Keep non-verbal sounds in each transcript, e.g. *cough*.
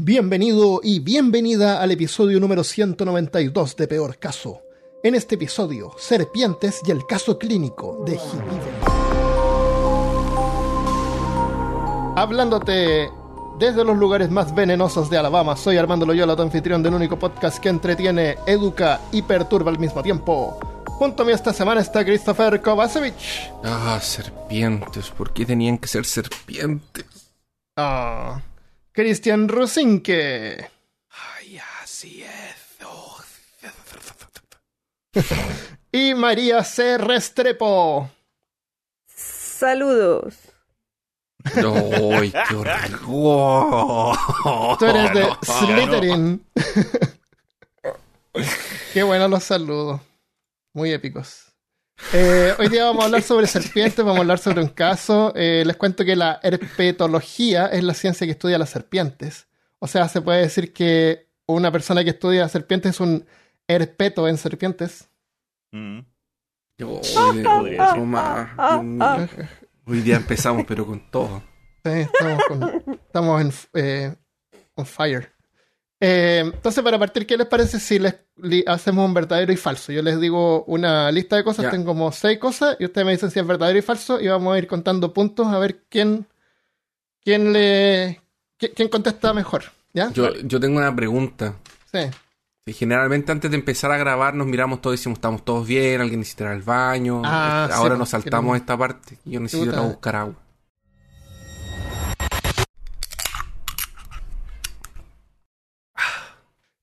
Bienvenido y bienvenida al episodio número 192 de Peor Caso. En este episodio, serpientes y el caso clínico de Hibibel. Hablándote desde los lugares más venenosos de Alabama, soy Armando Loyola, tu anfitrión del único podcast que entretiene, educa y perturba al mismo tiempo. Junto a mí esta semana está Christopher Kovacevic. Ah, serpientes. ¿Por qué tenían que ser serpientes? Ah, Cristian Rusinque. Ay, así es. Oh. *laughs* Y María C. Restrepo. Saludos. ¡Ay, qué horror! Tú eres de No, Slytherin. *laughs* Qué buenos los saludos. Muy épicos. Eh, hoy día vamos a hablar sobre serpientes, vamos a hablar sobre un caso. Eh, les cuento que la herpetología es la ciencia que estudia las serpientes. O sea, se puede decir que una persona que estudia serpientes es un herpeto en serpientes. mm, Yo, hoy, día empezamos, pero con todo. Sí, estamos, con- estamos en eh, on fire. Eh, entonces, para partir, ¿qué les parece si les li- hacemos un verdadero y falso? Yo les digo una lista de cosas, Ya. tengo como seis cosas, y ustedes me dicen si es verdadero y falso, y vamos a ir contando puntos a ver quién, quién le, qui- quién contesta mejor. ¿Ya? Yo, yo tengo una pregunta. Sí. Sí, generalmente antes de empezar a grabar nos miramos todos y decimos estamos todos bien, alguien necesita ir al baño. Ah, sí, Ahora nos saltamos queremos- esta parte. Yo necesito ir a Puta. buscar agua.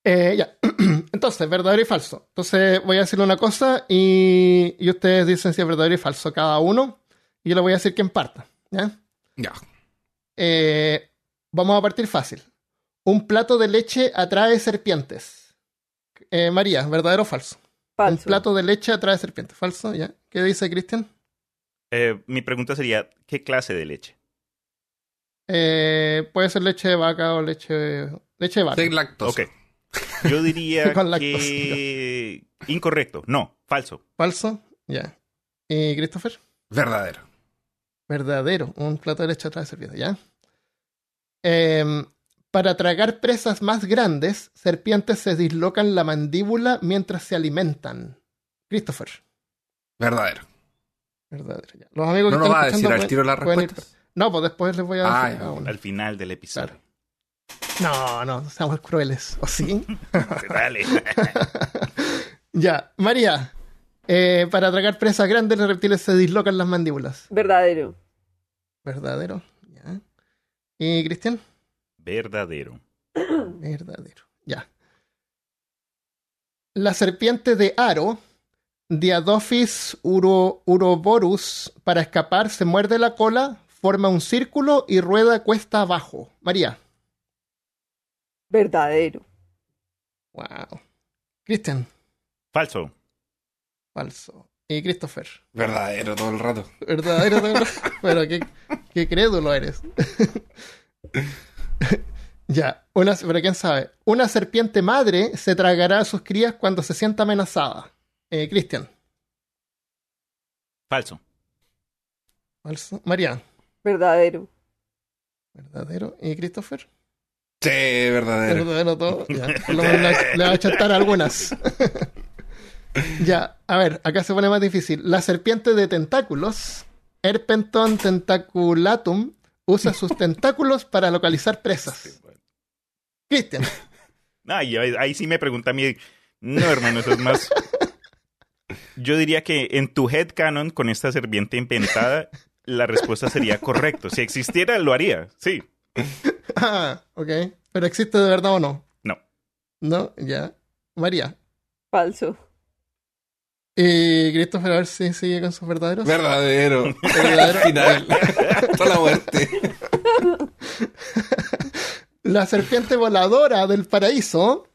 Eh, ya. *clears throat* Entonces, verdadero y falso. Entonces, voy a decirle una cosa y, y ustedes dicen si es verdadero y falso cada uno, y yo le voy a decir quién parta. ¿Ya? Ya. Eh, vamos a partir fácil. Un plato de leche atrae serpientes. Eh, María, ¿verdadero o falso? Un Falso. plato de leche atrae serpientes. ¿Falso? ¿Ya? ¿Qué dice Cristian? eh, mi pregunta sería, ¿qué clase de leche? Eh, puede ser leche de vaca o leche, leche de vaca. Sin lactosa. Ok. Yo diría *laughs* que... Incorrecto. No, falso. ¿Falso? Ya. ¿Y Christopher? Verdadero. Verdadero. Un plato de leche atrae serpientes. ¿Ya? Em, para tragar presas más grandes, serpientes se dislocan la mandíbula mientras se alimentan. Christopher. Verdadero. Verdadero. ya. Los amigos ¿No que nos va a decir al tiro las ir- respuestas? No, pues después les voy a Ah, decir uno. Al final del episodio. Claro. No, no, seamos crueles. ¿O sí? *laughs* Dale. *laughs* ya, María. eh, para tragar presas grandes, los reptiles se dislocan las mandíbulas. Verdadero. Verdadero. Ya. ¿Y Cristian? Verdadero. *coughs* Verdadero. Ya. La serpiente de Aro, Diadophis uro, uroborus, para escapar se muerde la cola, forma un círculo y rueda cuesta abajo. María. Verdadero. Wow. Cristian. Falso. Falso. Y Christopher. Verdadero todo el rato. Verdadero. verdadero. Pero *laughs* qué, qué crédulo eres. *laughs* ya. Una, pero quién sabe. Una serpiente madre se tragará a sus crías cuando se sienta amenazada. Eh, Cristian. Falso. Falso. María. Verdadero. Verdadero. ¿Y Christopher? Sí, verdadero. Verdadero todo. *laughs* Ya. Por lo menos le, va a chantar algunas. *laughs* ya. A ver, acá se pone más difícil. La serpiente de tentáculos, Herpenton tentaculatum, usa sus *laughs* tentáculos para localizar presas. Cristian. Ahí, ahí sí me pregunta a mí. No, hermano, eso es más. Yo diría que en tu headcanon, con esta serpiente inventada, la respuesta sería correcto. Si existiera, lo haría. Sí. *laughs* Ah, ok. ¿Pero existe de verdad o no? No. No, ya. María. Falso. Y Christopher, a ver si sigue con sus verdaderos. Verdadero. *laughs* Verdadero. Al *laughs* final. Hasta la muerte. La serpiente voladora del paraíso,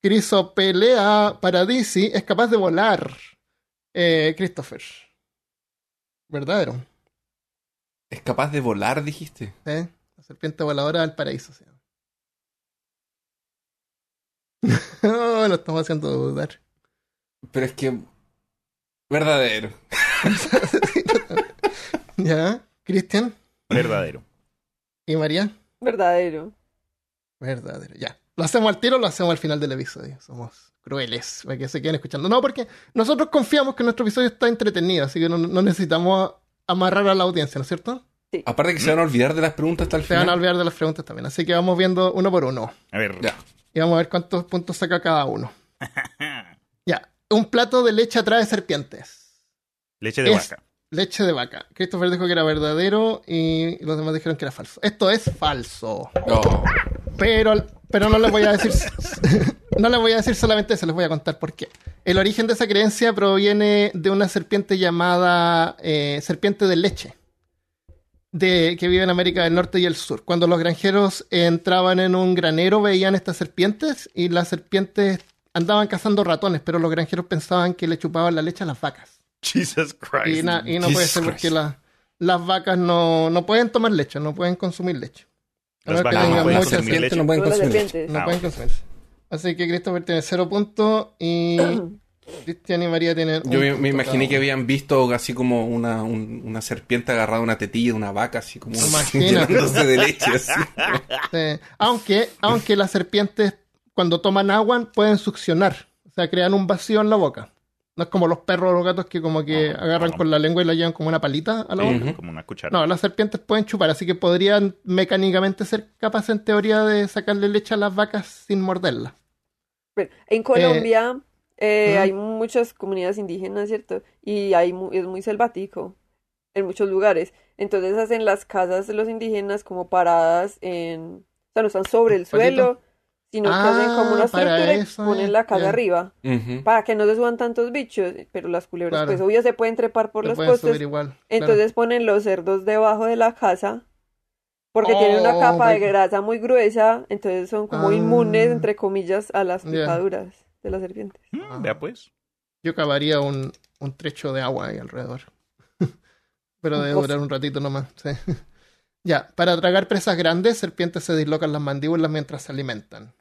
Crisopelea paradisi, es capaz de volar. Eh, Christopher. Verdadero. Es capaz de volar, dijiste. ¿eh? La serpiente voladora del paraíso se llama. *laughs* Oh, lo estamos haciendo dudar. Pero es que. Verdadero. *laughs* ¿Ya? ¿Cristian? Verdadero. ¿Y María? Verdadero. Verdadero, ya. ¿Lo hacemos al tiro o lo hacemos al final del episodio? Somos crueles para que se queden escuchando. No, porque nosotros confiamos que nuestro episodio está entretenido, así que no, no necesitamos amarrar a la audiencia, ¿no es cierto? Aparte que se van a olvidar de las preguntas hasta el Se final. van a olvidar de las preguntas también, así que vamos viendo uno por uno. A ver. Ya. Y vamos a ver cuántos puntos saca cada uno. *laughs* Ya, un plato de leche atrae serpientes. Leche de Es- vaca. Leche de vaca. Christopher dijo que era verdadero y los demás dijeron que era falso. Esto es falso. No. Pero, pero no les voy a decir. *laughs* no les voy a decir solamente eso, les voy a contar por qué. El origen de esa creencia proviene de una serpiente llamada eh, serpiente de leche. De, que vive en América del Norte y el Sur. Cuando los granjeros entraban en un granero, veían estas serpientes y las serpientes andaban cazando ratones, pero los granjeros pensaban que le chupaban la leche a las vacas. Jesus Christ. Y, na- y no puede ser porque la- las vacas no, no pueden tomar leche, no pueden consumir leche. A Las vacas no tengan pueden muchas- consumir serpientes leche. no pueden consumir. no Ah, pueden consumir. Así que Christopher tiene cero puntos y *clears throat* Cristian y María tienen. Yo me, imaginé que habían visto así como una, un- una serpiente agarrada a una tetilla de una vaca, así como *laughs* llenándose de leche. Así. Sí. Aunque, aunque las serpientes, cuando toman agua, pueden succionar. O sea, crean un vacío en la boca. No es como los perros o los gatos que como que agarran con la lengua y la llevan como una palita a la boca. Como una cuchara. No, las serpientes pueden chupar, así que podrían mecánicamente ser capaces en teoría de sacarle leche a las vacas sin morderlas. Bueno, en Colombia eh, ¿Mm? hay muchas comunidades indígenas, ¿cierto? Y hay mu- es muy selvático en muchos lugares. Entonces hacen las casas de los indígenas como paradas en... O sea, no están sobre el suelo, sino que hacen como Ah, una para estructura y eso, ponen la casa arriba. Para que no se suban tantos bichos. Pero las culebras, Claro. pues obvio se pueden trepar por Se los postes. igual. Entonces ponen los cerdos debajo de la casa porque tienen una Oh, capa de grasa muy gruesa, entonces son como Ah. inmunes, entre comillas, a las picaduras de las serpientes. Mm, Vea pues. Yo cavaría un, un trecho de agua ahí alrededor. *laughs* Pero debe durar un ratito nomás. sí. *laughs* Ya, para tragar presas grandes, serpientes se dislocan las mandíbulas mientras se alimentan.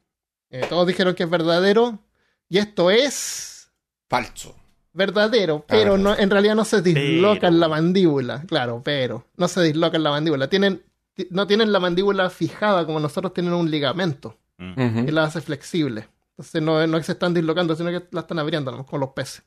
Eh, todos dijeron que es verdadero. Y esto es Falso. verdadero, pero no, en realidad no se dislocan Pero. la mandíbula. Claro, pero no se dislocan la mandíbula. Tienen, ti- no tienen la mandíbula fijada como nosotros tienen un ligamento Mm. Ujú. que la hace flexible. Entonces no, no es que se están dislocando, sino que la están abriendo ¿no? con los peces.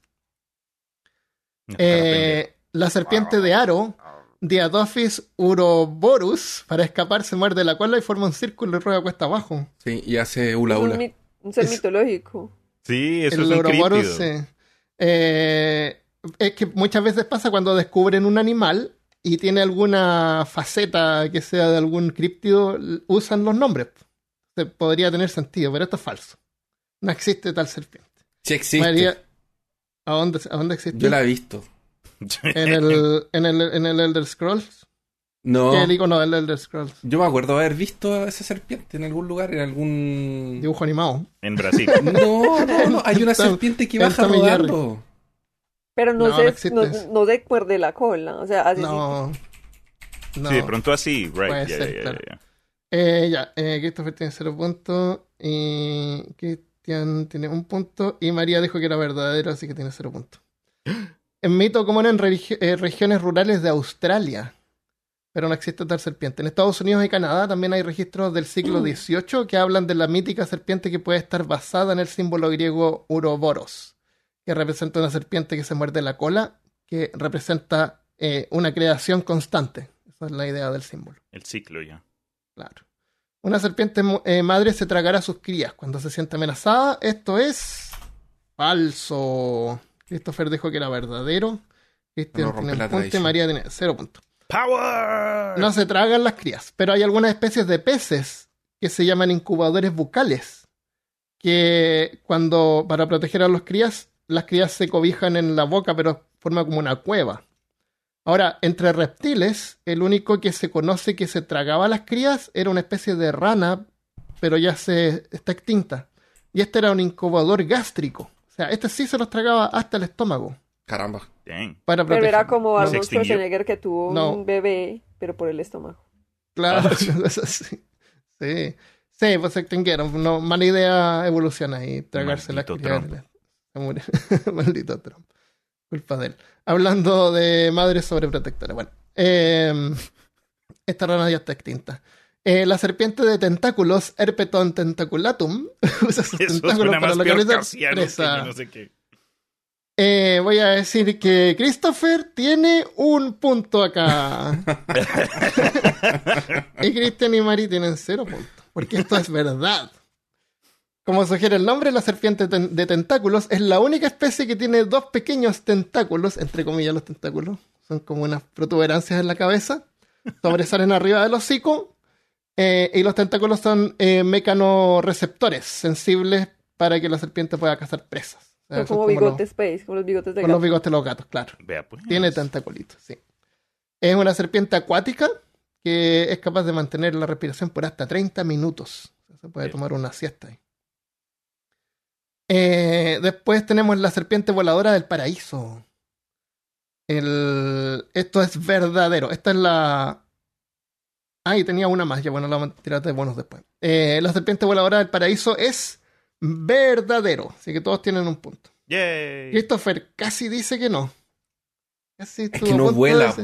Eh, la serpiente de aro, Diadophis uroboros, para escapar se muerde la cola y forma un círculo y rueda cuesta abajo. Sí, y hace hula Es un, hula. mi- un ser Es- mitológico. Sí, eso el es un sí. Eh, es que muchas veces pasa cuando descubren un animal y tiene alguna faceta que sea de algún críptido, usan los nombres. Se- podría tener sentido, pero esto es falso. No existe tal serpiente. Sí existe. María, ¿a dónde, ¿a dónde existe? Yo la he visto. en, el, en, el, en el Elder Scrolls. No. ¿Qué el icono del Elder Scrolls? Yo me acuerdo haber visto a esa serpiente en algún lugar, en algún... Dibujo animado. En Brasil. *laughs* No, no, no. Hay una serpiente que baja rodando. Pero no, No, no se, no, no se muerde la cola. O sea, hace No. No. Sí, de pronto así, right. Puede ya, ser, ya, ya, ya. Eh, ya, eh, Christopher tiene cero puntos. Y Tiene un punto. Y María dijo que era verdadero, así que tiene cero puntos. En mito común en eh, regiones rurales de Australia. Pero no existe tal serpiente. En Estados Unidos y Canadá también hay registros del siglo XVIII que hablan de la mítica serpiente que puede estar basada en el símbolo griego Uroboros, que representa una serpiente que se muerde la cola, que representa eh, una creación constante. Esa es la idea del símbolo. El ciclo ya. Claro. Una serpiente eh, madre se tragará a sus crías cuando se siente amenazada. Esto es falso. Christopher dijo que era verdadero. Cristian No tiene un punto y. María tiene cero puntos. ¡Power! No se tragan las crías, pero hay algunas especies de peces que se llaman incubadores bucales, que cuando para proteger a los crías, las crías se cobijan en la boca, pero forma como una cueva. Ahora, entre reptiles, el único que se conoce que se tragaba a las crías era una especie de rana, pero ya se está extinta. Y este era un incubador gástrico. O sea, este sí se los tragaba hasta el estómago. Caramba. Dang. Para Pero era como No, Arnold. Schwarzenegger que tuvo No. un bebé, pero por el estómago. Claro, Ah. *laughs* eso sí. Sí, sí, pues se extinguieron. No, mala idea evoluciona y tragarse la Maldito cría. Trump. Se murió. *laughs* Maldito Trump. Culpa de él. Hablando de madres sobreprotectoras. Bueno, eh, esta rana ya está extinta. Eh, la serpiente de tentáculos, Herpeton tentaculatum, *laughs* usa sus Eso tentáculos para localizar presa. no sé qué. Eh, voy a decir que Christopher tiene un punto acá. *laughs* *laughs* y Christian y Mari tienen cero puntos. Porque esto es verdad. Como sugiere el nombre, la serpiente ten- de tentáculos es la única especie que tiene dos pequeños tentáculos, entre comillas los tentáculos. Son como unas protuberancias en la cabeza. *laughs* Sobresalen arriba del hocico. eh, y los tentáculos son eh, mecanoreceptores, sensibles para que la serpiente pueda cazar presas. O sea, Son son como como bigote los- space, como los bigotes de con los bigotes de los gatos, claro. Vea, pues. Tiene tentaculitos, sí. Es una serpiente acuática que es capaz de mantener la respiración por hasta 30 minutos. O sea, se puede Bien. tomar una siesta ahí. Eh, después tenemos la serpiente voladora del paraíso. El... Esto es verdadero. Esta es la. Ah, y tenía una más. Ya bueno, la vamos a tirar de bonos después. Eh, la serpiente voladora del paraíso es verdadero. Así que todos tienen un punto. Yay. Christopher casi dice que no. Casi Es que no vuela.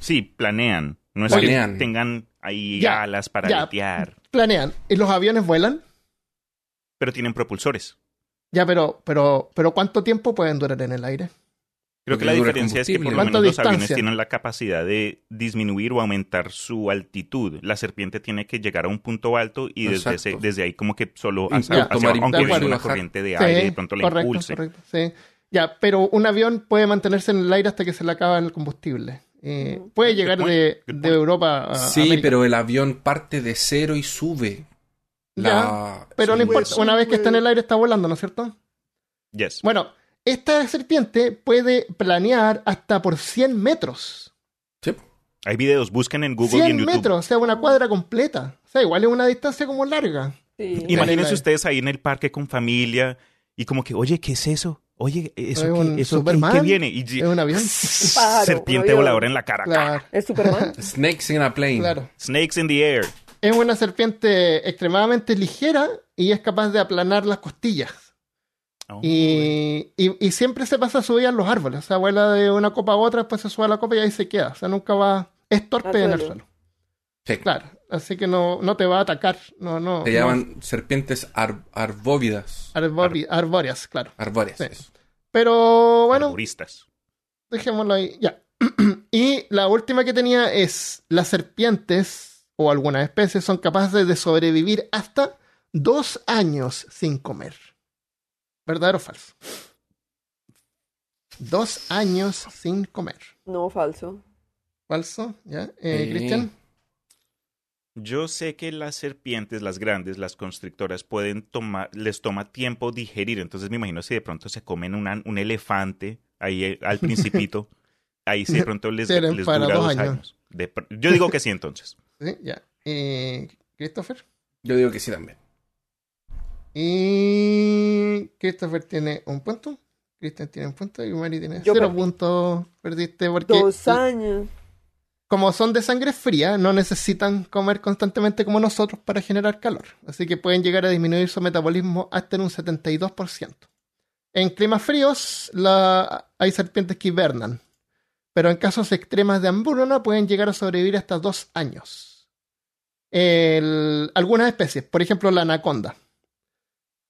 Sí, planean. No es Planean. que tengan ahí Ya, alas para ya. Planean. ¿Y los aviones vuelan? pero tienen propulsores. Ya, pero, pero, pero ¿cuánto tiempo pueden durar en el aire? Creo que la diferencia es que por lo menos los ¿Cuánta aviones tienen la capacidad de disminuir o aumentar su altitud. La serpiente tiene que llegar a un punto alto y desde, Exacto. ese- desde ahí como que solo hacia, abajo, aunque y una bajar. corriente de Sí, aire de pronto la correcto, impulse. correcto, sí. Ya, pero un avión puede mantenerse en el aire hasta que se le acaba el combustible. Eh, puede llegar de, de. Europa a Sí, América. pero el avión parte de cero y sube. La... Pero no sube. importa, una vez que está en el aire está volando, ¿no es cierto? Yes. Bueno, esta serpiente puede planear hasta por 100 metros. Sí. Hay videos, busquen en Google y 100 en YouTube. metros, o sea, una cuadra completa. O sea, igual es una distancia como larga. Sí. Imagínense ustedes ahí en el parque con familia y como que, oye, ¿qué es eso? Oye, ¿eso, Es qué, un eso Superman. qué viene? Y Es un avión. *laughs* pájaro, un serpiente avión. voladora en la cara. Claro, ¿Es Superman? Snakes in a plane. claro. Snakes in the air. Es una serpiente extremadamente ligera y es capaz de aplanar las costillas. Oh, Y, y- y siempre se pasa subida en los árboles. O sea, vuela de una copa a otra, después se sube a la copa y ahí se queda. O sea, nunca va. Es torpe en el suelo. Sí. Claro. Así que no, no te va a atacar. No, no. Se no. llaman serpientes ar- arbóvidas. Arbori- arbóreas, claro. Arbóreas. Sí. Pero bueno, arboristas. dejémoslo ahí. Ya. *clears throat* y la última que tenía es: las serpientes o algunas especies son capaces de sobrevivir hasta dos años sin comer. ¿Verdadero o falso? Dos años sin comer. No, falso. Falso, ¿ya? Eh, Eh. Cristian. Yo sé que las serpientes, las grandes, las constrictoras, pueden tomar, les toma tiempo digerir. Entonces me imagino si de pronto se comen una- un elefante ahí eh, al *laughs* principito, ahí sí de pronto les, les dura dos años. años. De pr- yo digo que sí entonces. Sí, ya. Eh, Christopher. Yo digo que sí también. Y Christopher tiene un punto. Cristian tiene un punto y Mari tiene Yo cero perdí. puntos. Perdiste porque Dos años. como son de sangre fría, no necesitan comer constantemente como nosotros para generar calor. Así que pueden llegar a disminuir su metabolismo hasta en un 72%. En climas fríos la- hay serpientes que hibernan, pero en casos extremas de hambruna pueden llegar a sobrevivir hasta dos años. El- algunas especies, por ejemplo la anaconda.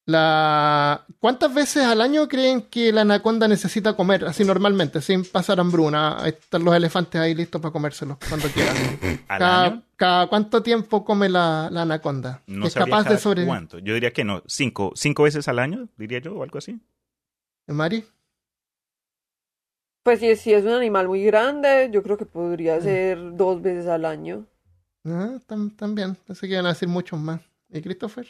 La... ¿Cuántas veces al año creen que la anaconda necesita comer así normalmente, sin pasar hambruna? Ahí están los elefantes ahí listos para comérselos cuando quieran. *laughs* ¿Al cada, año? cada cuánto tiempo come la, la anaconda? No es capaz de sobrevivir. cuánto. Yo diría que no. Cinco, cinco veces al año, diría yo, o algo así. Mari, Pues si, si es un animal muy grande, yo creo que Mm. podría ser dos veces al año. ah, tam- también. Pensé que iban a decir muchos más. ¿Y Christopher?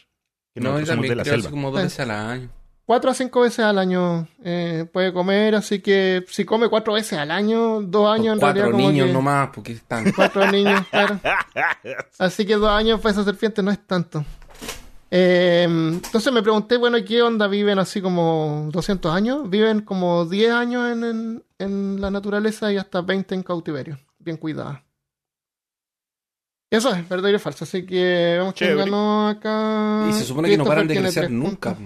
Que No, somos de también la selva. como dos Sí. veces al año. cuatro a cinco veces al año eh, puede comer, así que si come cuatro veces al año, dos años en cuatro realidad como niños que- nomás, porque están. Cuatro niños, claro. *laughs* Así que dos años para esa serpiente no es tanto. Eh, entonces me pregunté, bueno, ¿qué onda viven así como 200 años? Viven como 10 años en, en- en la naturaleza y hasta 20 en cautiverio. Bien cuidadas. Eso es verdadero y falso. Así que vamos quién Chévere. ganó acá. Y se supone que no paran de crecer nunca.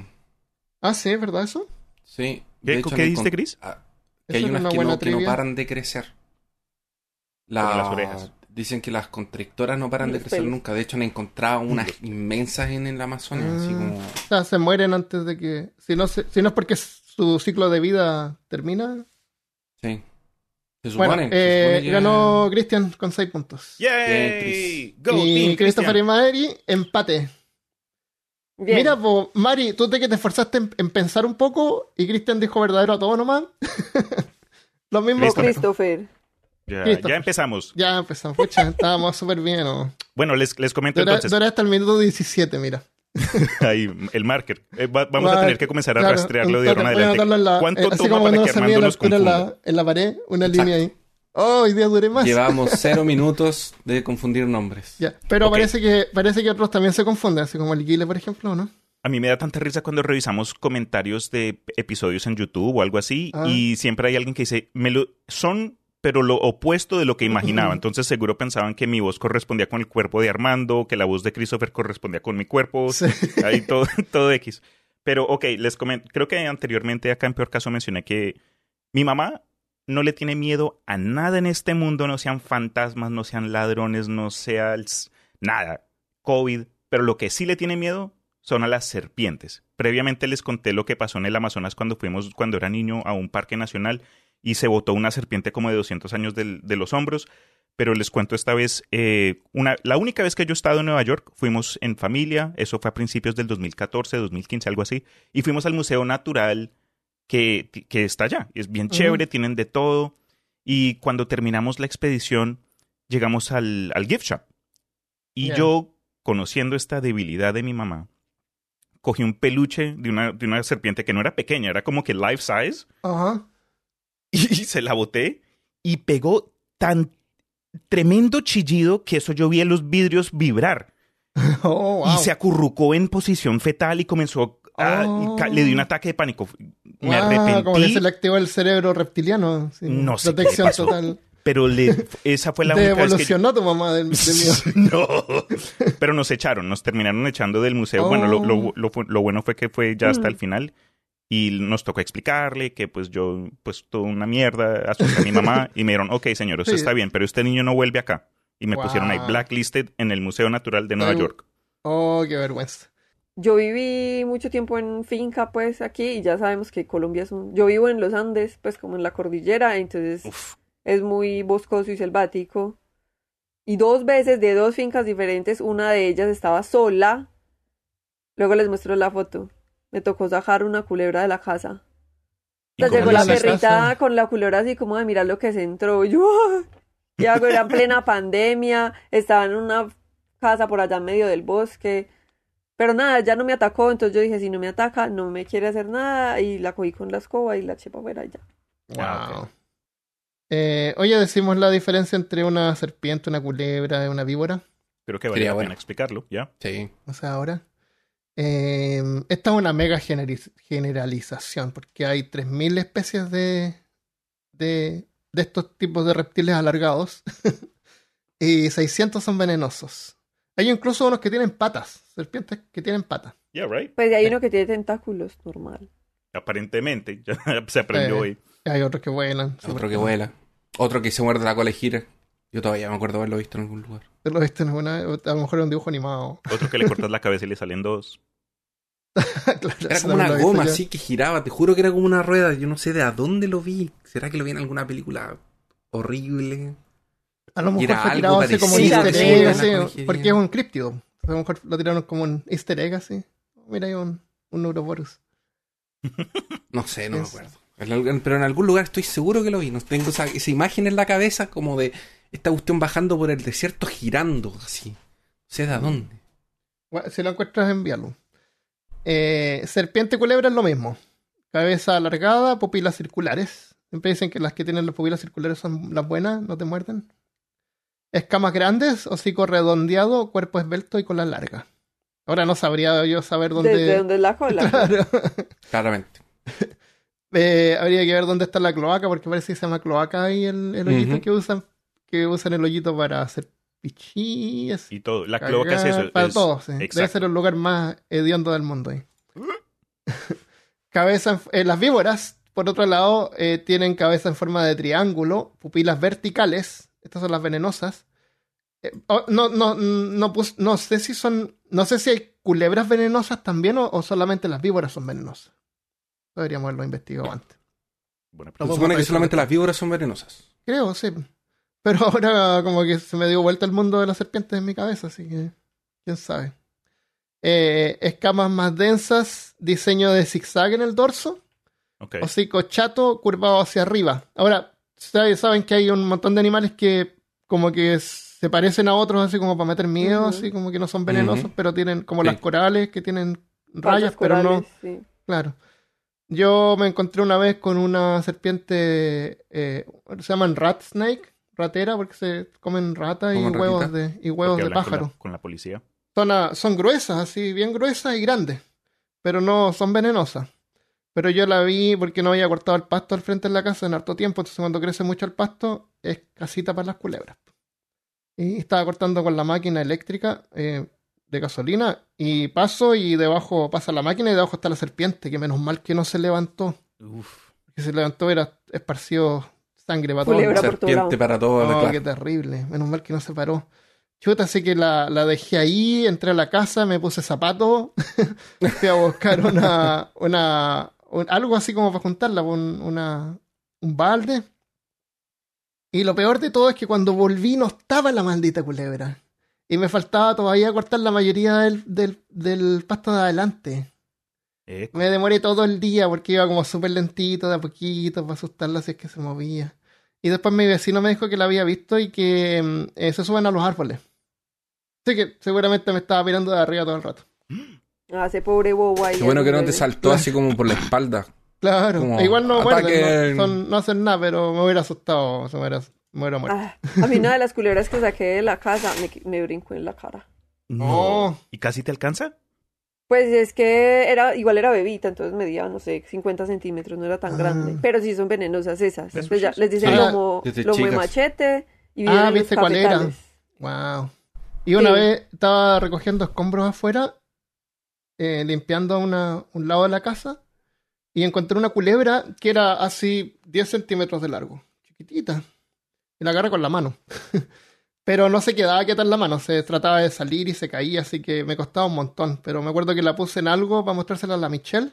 Ah, sí, ¿es verdad eso? Sí. ¿Qué- hecho, qué dijiste, Chris? ah, Eso Que hay unas una que buena no, que no paran de crecer. Como las orejas. Dicen que las constrictoras no paran de crecer nunca. De hecho, han encontrado unas inmensas en el Amazonas. Así Ah. como... O sea, se mueren antes de que. Si no, se- si no es porque su ciclo de vida termina. Sí. Se Bueno, supone. se eh, supone que- ganó Cristian con 6 puntos. ¡Yay! Go, y Team Christopher y. Mari, empate. Bien. Mira, po, Mari, tú te que te esforzaste en, en pensar un poco y Cristian dijo verdadero a todo nomás. *laughs* Lo mismo. Christopher. Christopher. Ya, ya empezamos. Ya empezamos. Pucha, *laughs* estábamos súper bien. ¿no? Bueno, les, les comento Dura, entonces. dura hasta el minuto 17, mira. *laughs* Ahí, el marker. Eh, va- vamos a tener que comenzar a claro, rastrearlo de ahora en adelante. en la- ¿Cuánto eh, toma para que Armando la nos en la, en la pared, una Exacto. línea ahí. Oh, hoy día duré más. Llevamos *laughs* cero minutos de confundir nombres. Ya, Pero Ok. parece que parece que otros también se confunden, así como el Guile, por ejemplo, ¿no? A mí me da tanta risa cuando revisamos comentarios de episodios en YouTube o algo así Ah. y siempre hay alguien que dice, me lo, son pero lo opuesto de lo que imaginaba. Entonces seguro pensaban que mi voz correspondía con el cuerpo de Armando, que la voz de Christopher correspondía con mi cuerpo, Sí. ahí todo, *laughs* todo X. Pero ok, les comento, creo que anteriormente acá en Peor Caso mencioné que mi mamá no le tiene miedo a nada en este mundo, no sean fantasmas, no sean ladrones, no sea el nada, COVID, pero lo que sí le tiene miedo son a las serpientes. Previamente les conté lo que pasó en el Amazonas cuando fuimos, cuando era niño, a un parque nacional y se botó una serpiente como de 200 años del- de los hombros. Pero les cuento esta vez, eh, una, la única vez que yo he estado en Nueva York, fuimos en familia, eso fue a principios del 2014, 2015, algo así, y fuimos al Museo Natural que, que está allá. Es bien chévere, tienen de todo. Y cuando terminamos la expedición, llegamos al, al gift shop. Y yo, conociendo esta debilidad de mi mamá, cogí un peluche de una, de una serpiente que no era pequeña, era como que life size, Ajá. *laughs* y se la boté y pegó tan tremendo chillido que eso yo vi en los vidrios vibrar. *laughs* Oh, wow. Y se acurrucó en posición fetal y comenzó a... Oh. y le dio un ataque de pánico. Me Wow, arrepentí. Como que se le activó el cerebro reptiliano. No sé qué Protección pasó. total. Pero le, esa fue la Te única vez que yo- evolucionó tu mamá del, *laughs* mío. no. Pero nos echaron, nos terminaron echando del museo. Bueno, lo, lo- lo fu- lo bueno fue que fue ya hasta el final. Y nos tocó explicarle que pues yo, pues toda una mierda, asusté a mi mamá *laughs* y me dijeron, ok señor, Sí. está bien, pero este niño no vuelve acá. Y me Wow. pusieron ahí blacklisted en el Museo Natural de Nueva Ay, York. Oh, qué vergüenza. Yo viví mucho tiempo en finca, pues, aquí, y ya sabemos que Colombia es un... Yo vivo en los Andes, pues, como en la cordillera, entonces Uf, es muy boscoso y selvático. Y dos veces de dos fincas diferentes, una de ellas estaba sola. Luego les muestro la foto. Me tocó sacar una culebra de la casa. ¿y O sea, cómo llegó le la perrita casa? con la culebra así como de mirar lo que se entró. Yo, ¡ah! y algo era en plena *laughs* pandemia, estaba en una casa por allá en medio del bosque. Pero nada, ya no me atacó, entonces yo dije, si no me ataca, no me quiere hacer nada, y la cogí con la escoba y la eché para afuera y ya. Ah, Wow. Eh, oye, decimos la diferencia entre una serpiente, una culebra y una víbora. Creo que vale la bueno. pena explicarlo, ¿ya? Sí. O sea, ahora. Eh, esta es una mega generalización, porque hay 3.000 especies de, de, de estos tipos de reptiles alargados *laughs* y 600 son venenosos. Hay incluso unos que tienen patas, serpientes que tienen patas. Yeah, right. Pues hay uno que tiene tentáculos, normal. Aparentemente, *laughs* ya se aprendió Eh, hoy. Hay otros que vuelan. Otro que vuela. Otro que se muerde la cola y gira. Yo todavía me acuerdo haberlo visto en algún lugar. Lo viste en alguna- a lo mejor en un dibujo animado. Otro que le cortas la cabeza y le salen dos. *laughs* Claro, Era como una goma así que giraba. Te juro que era como una rueda. Yo no sé de a dónde lo vi. ¿Será que lo vi en alguna película horrible? A lo mejor Era fue algo tirado así como un parecido, easter sí, egg, así, porque es un críptido. A lo mejor lo tiraron como un easter egg así. Mira, hay un, un Neuroborus. *laughs* No sé, no me acuerdo. Pero en algún lugar estoy seguro que lo vi. No tengo esa, esa imagen en la cabeza como de esta cuestión bajando por el desierto girando así. No sé de a dónde. Bueno, Si lo encuentras, envíalo. Eh, serpiente culebra es lo mismo. Cabeza alargada, pupilas circulares. Siempre dicen que las que tienen las pupilas circulares son las buenas, no te muerden. Escamas grandes, hocico redondeado, cuerpo esbelto y cola larga. Ahora no sabría yo saber dónde. ¿Desde dónde es la cola? *laughs* Claro. Claramente. *laughs* Eh, habría que ver dónde está la cloaca, porque parece que se llama cloaca ahí el, el hoyito que usan, que usan el hoyito para hacer pichí, así, Y todo. La cloaca es eso. Para es- todo, sí. Debe ser el lugar más hediondo del mundo ahí. *laughs* cabeza en- eh, las víboras, por otro lado, eh, tienen cabeza en forma de triángulo, pupilas verticales, estas son las venenosas. Eh, oh, no, no, no, pus- no sé si son, no sé si hay culebras venenosas también o, o solamente las víboras son venenosas. Deberíamos haberlo investigado antes. Buena No Se pregunta. podemos supone que solamente las víboras son venenosas. Creo, sí. Pero *laughs* ahora como que se me dio vuelta el mundo de las serpientes en mi cabeza, así que quién sabe. Eh, escamas más densas, diseño de zigzag en el dorso, Ok. hocico chato curvado hacia arriba. Ahora, ustedes saben que hay un montón de animales que como que se parecen a otros así como para meter miedo, así como que no son venenosos, pero tienen como Sí. las corales que tienen rayas, pero no, sí. Claro. Yo me encontré una vez con una serpiente, eh, se llaman rat snake, ratera, porque se comen ratas y huevos de, y huevos de hablan con la- pájaro. Con la, policía. Son, a- son gruesas, así, bien gruesas y grandes, pero no son venenosas. Pero yo la vi porque no había cortado el pasto al frente de la casa en harto tiempo, entonces cuando crece mucho el pasto es casita para las culebras. Y estaba cortando con la máquina eléctrica eh, de gasolina y paso y debajo pasa la máquina y debajo está la serpiente, que menos mal que no se levantó. Uf. que se levantó era esparcido sangre para todos. Serpiente para todo. Oh, claro. qué terrible. Menos mal que no se paró. Chuta, así que la, la dejé ahí, entré a la casa, me puse zapatos, *laughs* fui a buscar una, una un- algo así como para juntarla, un, una, un balde. Y lo peor de todo es que cuando volví no estaba la maldita culebra. Y me faltaba todavía cortar la mayoría del, del, del pasto de adelante. Eh, Me demoré todo el día porque iba como súper lentito, de a poquito, para asustarla si es que se movía. Y después mi vecino me dijo que la había visto y que mm, eh, se suben a los árboles. Así que seguramente me estaba mirando de arriba todo el rato. Ah, ese pobre bobo ahí. Qué bueno que no te saltó así como por la espalda. Claro, Como igual no muerden, no, son- no hacen nada, pero me hubiera asustado, se me hubiera, me hubiera muerto. Ah, a mí una de las culebras que saqué de la casa me, me brincó en la cara. No. ¿Y casi te alcanza? Pues es que era, igual era bebita, entonces medía, no sé, 50 centímetros, no era tan Ah. grande. Pero sí son venenosas esas. Pues ya, les dicen Sí. lomo, lomo de machete y Ah, ¿viste cuál era? Wow. Y una Sí. vez estaba recogiendo escombros afuera, eh, limpiando una, un lado de la casa, y encontré una culebra que era así 10 centímetros de largo, chiquitita. Y la agarré con la mano. *laughs* pero no se quedaba quieta en la mano, se trataba de salir y se caía, así que me costaba un montón. Pero me acuerdo que la puse en algo para mostrársela a la Michelle.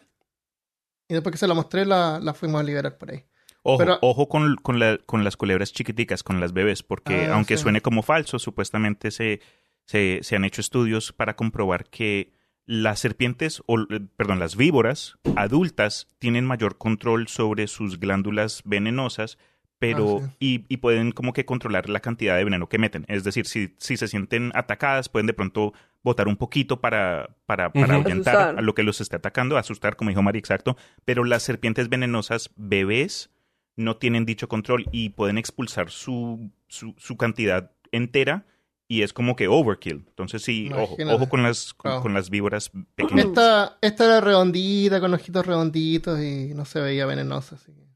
Y después que se la mostré, la, la fuimos a liberar por ahí. Ojo, Pero- ojo con, con, la- con las culebras chiquiticas, con las bebés, porque Ah, aunque sí. suene como falso, supuestamente se, se, se han hecho estudios para comprobar que las serpientes, o eh, perdón, las víboras adultas tienen mayor control sobre sus glándulas venenosas, pero Ah, y, y pueden como que controlar la cantidad de veneno que meten. Es decir, si, si se sienten atacadas, pueden de pronto botar un poquito para, para, para Ujú. ahuyentar Asustar. a lo que los esté atacando, asustar, como dijo Mari, exacto. Pero las serpientes venenosas bebés no tienen dicho control y pueden expulsar su, su, su cantidad entera y es como que overkill. Entonces sí, ojo, ojo con las, con las víboras pequeñas. Esta, esta era redondita, con ojitos redonditos y no se veía venenosa. Así que...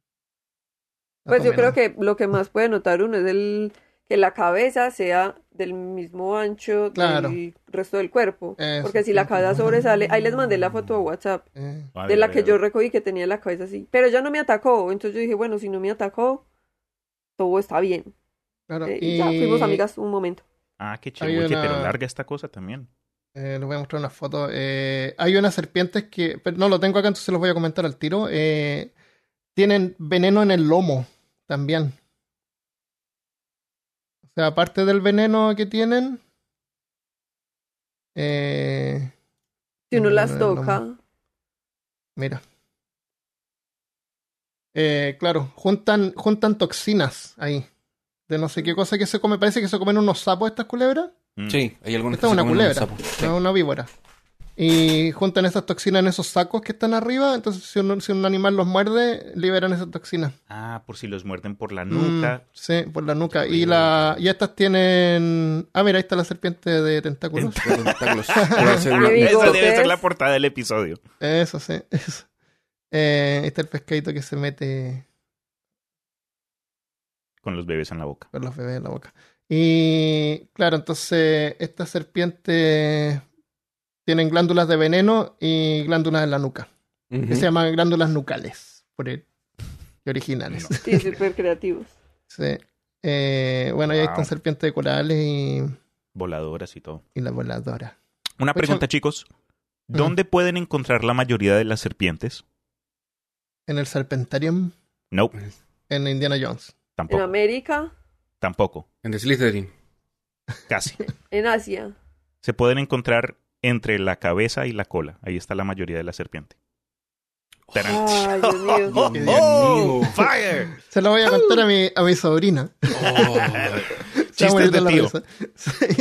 Pues yo creo que lo que más puede notar uno es el que la cabeza sea del mismo ancho Claro. del resto del cuerpo. Eso, Porque si la cabeza sobresale, ahí les mandé la foto a WhatsApp Eh, de la que yo recogí que tenía la cabeza así. Pero ella no me atacó, entonces yo dije, bueno, si no me atacó, todo está bien. claro. Eh, y y ya fuimos amigas un momento. Ah, qué chévere. Una- pero larga esta cosa también. eh, les voy a mostrar una foto. Eh, hay unas serpientes que, pero no lo tengo acá, entonces los voy a comentar al tiro. Eh, tienen veneno en el lomo también. O sea, aparte del veneno que tienen. Eh, Si uno veneno las toca, Mira. Eh, claro, juntan, juntan toxinas ahí. De no sé qué cosa que se come. Parece que se comen unos sapos estas culebras. Mm. Sí, hay algunos Esta que es se una comen unos culebra, sapos. Sí. no una víbora. Y juntan esas toxinas en esos sacos que están arriba. Entonces, si un, si un animal los muerde, liberan esas toxinas. Ah, por si los muerden por la nuca. Mm, sí, por la nuca. Y, la, y estas tienen. Ah, mira, ahí está la serpiente de tentáculos. *laughs* *laughs* Esa debe ser la portada del episodio. Eso, sí. Eso. Eh, ahí está el pescadito que se mete Con los bebés en la boca. con los bebés en la boca. Y claro, entonces estas serpientes tienen glándulas de veneno y glándulas en la nuca, que se llaman glándulas nucales, por el y originales. Sí, súper creativos. Sí. Eh, bueno, Wow. están serpientes de corales y, Voladoras y todo. y la voladora. Una Oye, pregunta, chicos. ¿Dónde pueden encontrar la mayoría de las serpientes? En el Serpentarium, No, en Indiana Jones. En tampoco. América, Tampoco. En Slytherin. Casi. *laughs* en Asia. Se pueden encontrar entre la cabeza y la cola. Ahí está la mayoría de la serpiente. Tarán. Ay, Dios mío. *laughs* ¡Oh! ¡Fire! Se lo voy a contar a mi, a mi sobrina. Oh. *laughs* *laughs* Chistes de tío.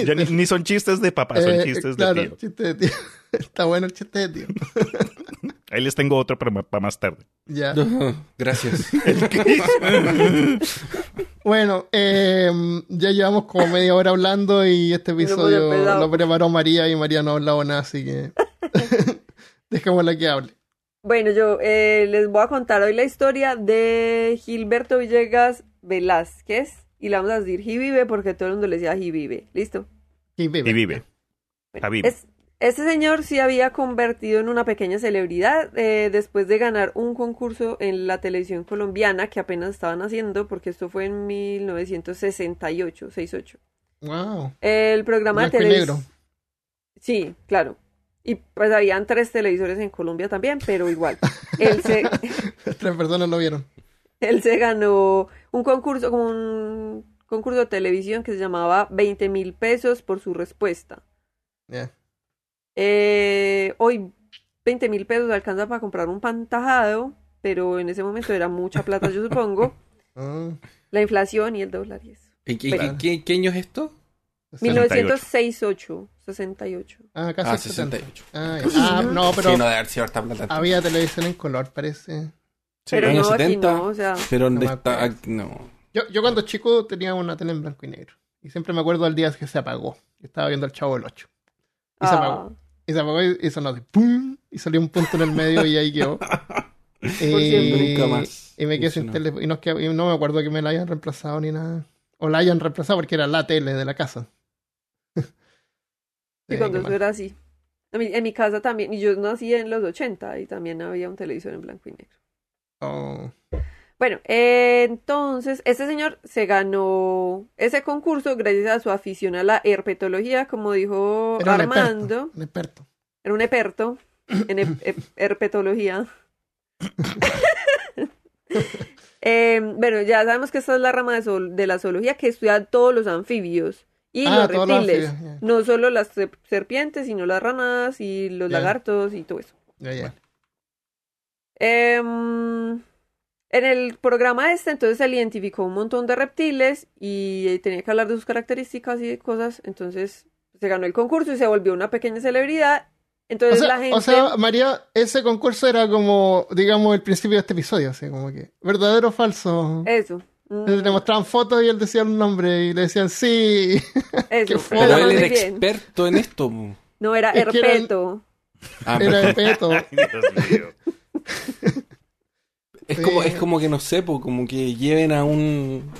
Ya ni, ni son chistes de papá, son Eh, chistes claro, de tío. chiste de tío. Está bueno el chiste de tío. Ahí les tengo otro para, para más tarde. Ya. *laughs* Gracias. *laughs* Bueno, eh, ya llevamos como media hora hablando y este episodio lo preparó María y María no ha hablado nada, así que *laughs* dejémosla que hable. Bueno, yo eh, les voy a contar hoy la historia de Gilberto Villegas Velázquez. Y la vamos a decir Vive porque todo el mundo le decía Vive. ¿Listo? Y vive. Y vive. Bueno, es- este señor sí había convertido en una pequeña celebridad eh, después de ganar un concurso en la televisión colombiana que apenas estaban haciendo, porque esto fue en 1968, 68. Wow. El programa de Blanco televisión. Sí, claro. Y pues habían tres televisores en Colombia también, pero igual. Él se, *laughs* Tres personas lo vieron. él se ganó un concurso, como un concurso de televisión que se llamaba 20 mil pesos por su respuesta. Eh, hoy 20 mil pesos alcanza para comprar un pantajado, pero en ese momento era mucha plata, yo supongo. *laughs* Ah, La inflación y el dólar y eso. ¿Y qué, qué- qué año es esto? 1968, 68. Ah, casi Ah, 70. 68. Ah. Ah, no, pero Sí, no haber sido había televisión en color, parece. Sí, pero años no, aquí 70. no, o sea, Pero No ¿dónde me está? No. Yo, yo cuando chico tenía una tele en blanco y negro. Y siempre me acuerdo del día que se apagó. Estaba viendo el Chavo del 8. Y se ah, apagó. Y se apagó y, y sonó de ¡pum! Y salió un punto en el medio y ahí quedó. *laughs* siempre. Nunca más Y me quedé sin tele. Y no, es que- y no me acuerdo que me la hayan reemplazado ni nada. O la hayan reemplazado porque era la tele de la casa. *laughs* y cuando qué eso mal. era así. En mi casa también, y yo nací en los 80 y también había un televisor en blanco y negro. Oh, Bueno, eh, entonces, este señor se ganó ese concurso gracias a su afición a la herpetología, como dijo era Armando. Un experto. Era un experto en herpetología. *laughs* Eh, bueno, ya sabemos que esta es la rama de, zool- de la zoología que estudia todos los anfibios y Ah, los reptiles. No solo las ser- serpientes, sino las ranas y los lagartos y todo eso. Ya, ya. Em, en el programa este, entonces se le identificó un montón de reptiles y tenía que hablar de sus características y de cosas. Entonces se ganó el concurso y se volvió una pequeña celebridad. O Entonces sea, la gente. o sea, María, ese concurso era como, digamos, el principio de este episodio. Así como que, ¿verdadero o falso? Eso. Mm, Le mostraban fotos y él decía un nombre y le decían sí. *laughs* eso. feo. Pero él era experto en esto. No, era Es era- herpeto. Ah, Era de perfecto. peto. *laughs* Ay, Dios mío. *laughs* es, Sí. como, es como que no sé, po, como que lleven a un,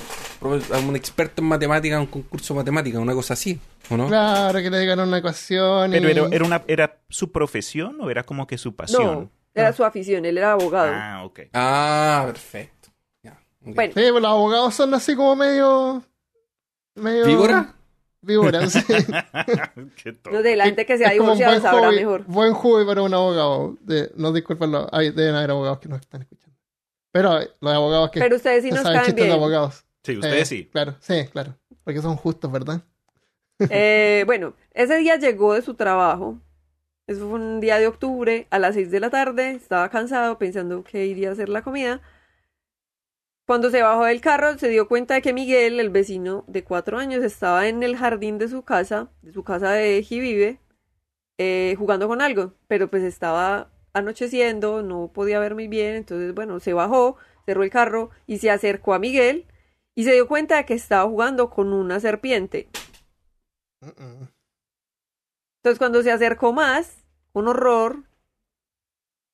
a un experto en matemáticas a un concurso de matemáticas, una cosa así, ¿o no? Claro, que le digan una ecuación. Pero y... era, era, una, ¿era su profesión o era como que su pasión? No, era Ah. su afición. Él era abogado. Ah, ok. Ah, perfecto. Bueno, Sí, pues los abogados son así como medio... medio... ¿Víbora? Víboras, sí. *laughs* Qué tonto. no sé, la gente que se ha Es como un divorciado buen sabrá hobby- mejor. Buen hobby para un abogado. De, no disculpen, deben haber abogados que nos están escuchando. Pero los abogados que Pero ustedes sí nos saben caen chistes de bien. abogados. Sí, ustedes Eh, sí. Claro, sí, claro. Porque son justos, ¿verdad? *laughs* Eh, bueno, ese día llegó de su trabajo. Eso fue un día de octubre, a las 6 de la tarde. Estaba cansado pensando que iría a hacer la comida. Cuando se bajó del carro, se dio cuenta de que Miguel, el vecino de cuatro años, estaba en el jardín de su casa, de su casa de Jivive, eh, jugando con algo, pero pues estaba anocheciendo, no podía ver muy bien, entonces bueno, se bajó, cerró el carro y se acercó a Miguel y se dio cuenta de que estaba jugando con una serpiente. Entonces cuando se acercó más, un horror,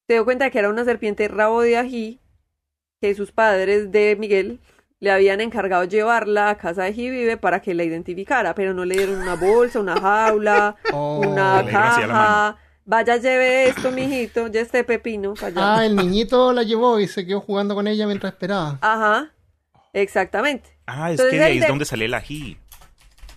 se dio cuenta de que era una serpiente rabo de ají que sus padres de Miguel le habían encargado llevarla a casa de Jivive para que la identificara, pero no le dieron una bolsa, una jaula, *laughs* Oh. una caja. Vaya, lleve esto, mijito, ya este pepino allá. Ah, el niñito la llevó y se quedó jugando con ella mientras esperaba. Ajá, exactamente. Ah, es Entonces, que de ahí es de- donde sale el ají.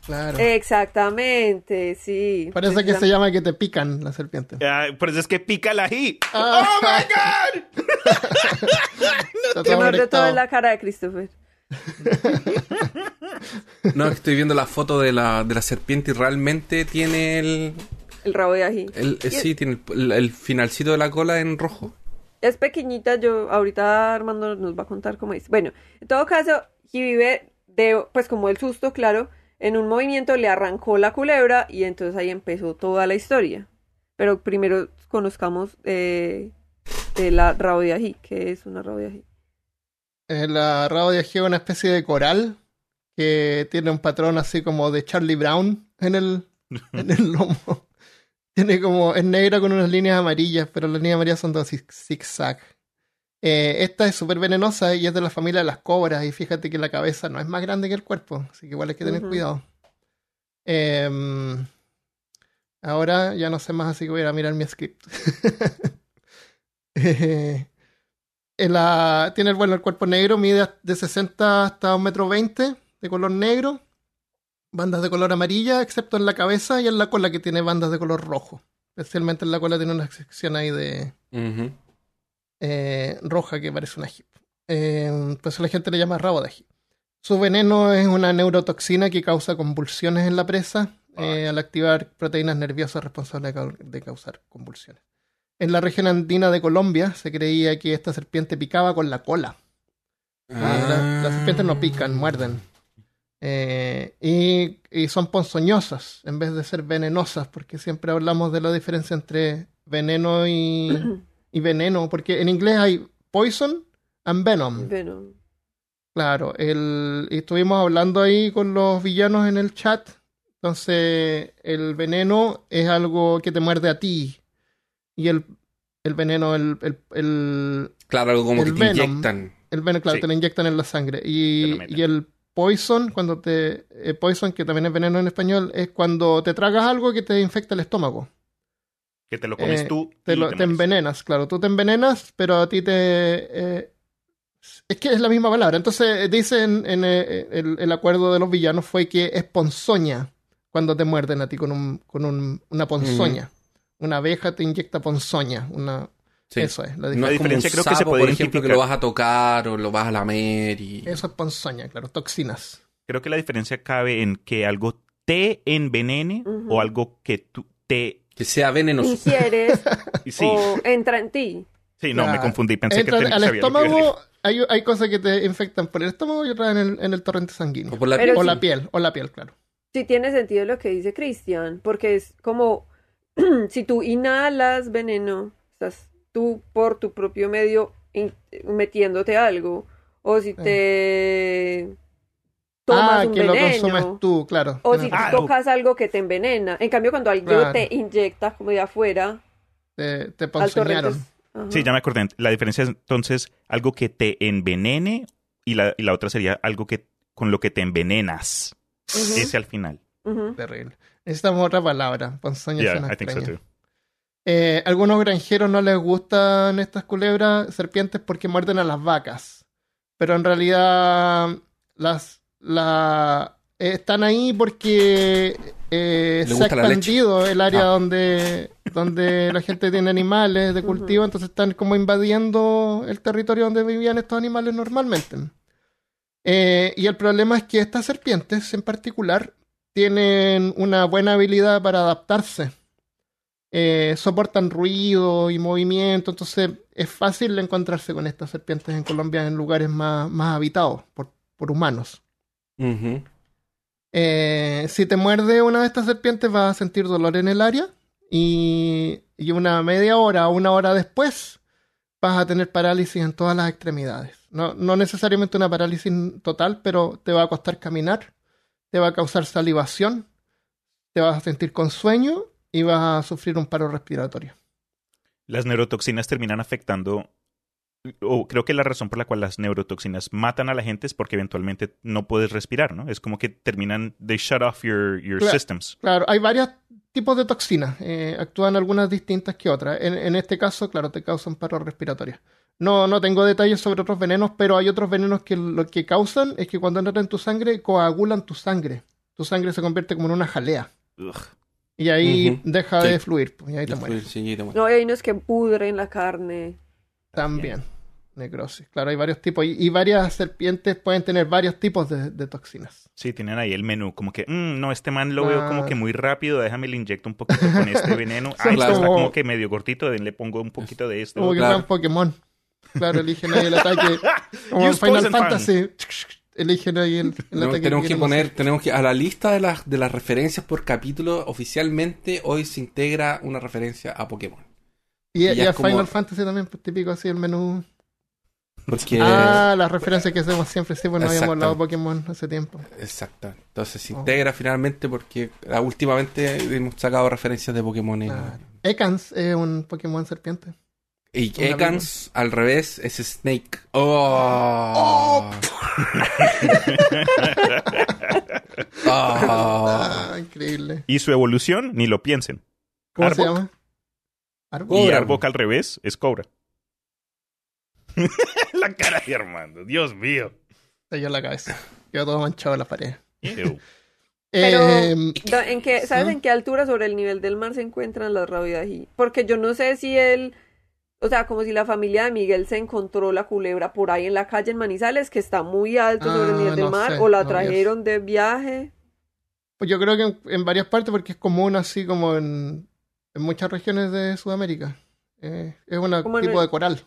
Claro. Exactamente, sí. Parece que se llama que te pican la serpiente. Ah, por eso es que pica el ají. Ah. ¡Oh, my God! *laughs* *laughs* Está Te todo mordió toda conectado. la cara de Christopher. *laughs* No, estoy viendo la foto de la, de la serpiente y realmente tiene el, El rabo de ají. el- eh, sí, tiene el, el finalcito de la cola en rojo. Es pequeñita, yo ahorita Armando nos va a contar cómo es. Bueno, en todo caso, vive de, pues como el susto, claro, en un movimiento le arrancó la culebra y entonces ahí empezó toda la historia. Pero primero conozcamos eh, de la rabo de ají, que es una rabo de ají. Eh, La rabo de ají es una especie de coral que tiene un patrón así como de Charlie Brown en el, en el lomo. Tiene como, es negra con unas líneas amarillas, pero las líneas amarillas son dos zig- zigzag. Eh, esta es súper venenosa y es de la familia de las cobras. Y fíjate que la cabeza no es más grande que el cuerpo, así que igual hay que tener cuidado. Em, ahora ya no sé más, así que voy a ir a mirar mi script. *laughs* Eh, la- tiene bueno, el cuerpo negro, mide de 60 hasta 1,20 metro veinte, de color negro. Bandas de color amarilla, excepto en la cabeza y en la cola que tiene bandas de color rojo. Especialmente en la cola tiene una sección ahí de eh, roja que parece una hip. Eh, pues la gente le llama rabo de ají. Su veneno es una neurotoxina que causa convulsiones en la presa eh, al activar proteínas nerviosas responsables de, cau- de causar convulsiones. En la región andina de Colombia se creía que esta serpiente picaba con la cola. Ah, la- las serpientes no pican, muerden. Eh, y, y son ponzoñosas en vez de ser venenosas, porque siempre hablamos de la diferencia entre veneno y, *clears throat* y veneno, porque en inglés hay poison and venom. Claro, el, y estuvimos hablando ahí con los villanos en el chat. Entonces, el veneno es algo que te muerde a ti. Y el, el veneno, el, el, el, Claro, algo como el que te Venom. inyectan. el veneno, claro, Sí. te lo inyectan en la sangre. Y, y el poison, cuando te. eh, poison, que también es veneno en español, es cuando te tragas algo que te infecta el estómago. Que te lo comes Eh, tú Te, y lo- te te mueres. envenenas, claro. Tú te envenenas, pero a ti te. eh, es que es la misma palabra. Entonces, dicen en el, el acuerdo de los villanos fue que es ponzoña cuando te muerden a ti con, un, con un- una ponzoña. Una abeja te inyecta ponzoña. Una, Sí. Eso es, la No diferencia. La es como un diferencia creo que se sapo, puede por ejemplo, que lo vas a tocar o lo vas a lamer y... Eso es ponzoña, claro. Toxinas. Creo que la diferencia cabe en que algo te envenene Ujú. o algo que tú te... Que sea venenoso. ingieres *laughs* Sí, o entra en ti. sí, no, me confundí. Pensé Entra que te- al sabía estómago, hay, hay cosas que te infectan por el estómago y otras en el, en el torrente sanguíneo. O por la piel. O sí. la piel, o la piel, claro. Sí tiene sentido lo que dice Cristian, porque es como *clears throat* si tú inhalas veneno, estás tú por tu propio medio metiéndote algo, o si te tomas ah, un que lo veneno, consumes tú, claro. o si. Ah, tocas algo que te envenena. En cambio, cuando algo Claro. te inyecta como de afuera, te, te. Sí, ya me acordé. La diferencia es entonces algo que te envenene y la, y la otra sería algo que con lo que te envenenas. Ese al final. Ujú. Terrible. Necesitamos otra palabra. Ponzoña Yeah, suena I think so too. Eh, algunos granjeros no les gustan estas culebras, serpientes, porque muerden a las vacas. Pero en realidad las, la, eh, están ahí porque eh, se ha expandido el área Ah. donde, donde la gente tiene animales de cultivo, entonces están como invadiendo el territorio donde vivían estos animales normalmente. Eh, y el problema es que estas serpientes en particular tienen una buena habilidad para adaptarse. Eh, soportan ruido y movimiento, entonces es fácil encontrarse con estas serpientes en Colombia en lugares más, más habitados por, por humanos. Eh, si te muerde una de estas serpientes vas a sentir dolor en el área y, y una media hora o una hora después vas a tener parálisis en todas las extremidades. No, no necesariamente una parálisis total, pero te va a costar caminar, te va a causar salivación, te vas a sentir con sueño vas a sufrir un paro respiratorio. Las neurotoxinas terminan afectando, o creo que la razón por la cual las neurotoxinas matan a la gente es porque eventualmente no puedes respirar, ¿no? Es como que terminan, they shut off your, your Claro. systems. Claro, hay varios tipos de toxinas, eh, actúan algunas distintas que otras. En, en este caso, claro, te causan paro respiratorio. No, no tengo detalles sobre otros venenos, pero hay otros venenos que lo que causan es que cuando entran en tu sangre, coagulan tu sangre. Tu sangre se convierte como en una jalea. Ugh. Y ahí deja sí. de fluir, pues, y ahí te mueres. sí, te mueres. No, y hay unos que pudren la carne. También. Necrosis. Claro, hay varios tipos. Y, y varias serpientes pueden tener varios tipos de, de toxinas. Sí, tienen ahí el menú, como que, "Mm, no, este man lo veo como Ah. que muy rápido, déjame le inyecto un poquito con este veneno. *laughs* Ah, Son este está como- que medio cortito, le pongo un poquito de esto. Como que claro. fueran Pokémon. Claro, eligen ahí el ataque. *laughs* Como en Final Poison Fan. Eligen ahí el, el Tenemos, ataque. tenemos que poner, hacer. tenemos que, a la lista de las, de las referencias por capítulo, oficialmente hoy se integra una referencia a Pokémon. Y, y y ya a como- Final Fantasy también, pues típico así el menú. Porque, Ah, las referencias que hacemos siempre, sí, pues no habíamos hablado de. Pokémon hace tiempo. exacto. Entonces se Oh. integra finalmente porque ah, últimamente hemos sacado referencias de Pokémon en. Ekans es un Pokémon serpiente. Y Ekans, al revés, es Snake. ¡Oh! Ah. Ah, increíble. Y su evolución, ni lo piensen. ¿Cómo se llama? Arbok. Y. Arbok al revés es Cobra. *laughs* la cara de Armando, Dios mío. Se en la cabeza. Quedó todo manchado en la pared. Pero, Eh, da- ¿en qué, ¿sabes ¿sí? en qué altura sobre el nivel del mar se encuentran las rabidají? Porque yo no sé si él, o sea, como si la familia de Miguel se encontró la culebra por ahí en la calle en Manizales, que está muy alto sobre el Ah, nivel del no mar, sé, o la no trajeron de viaje. Pues yo creo que en, en varias partes, porque es común así como en, en muchas regiones de Sudamérica. Eh, es un tipo de coral.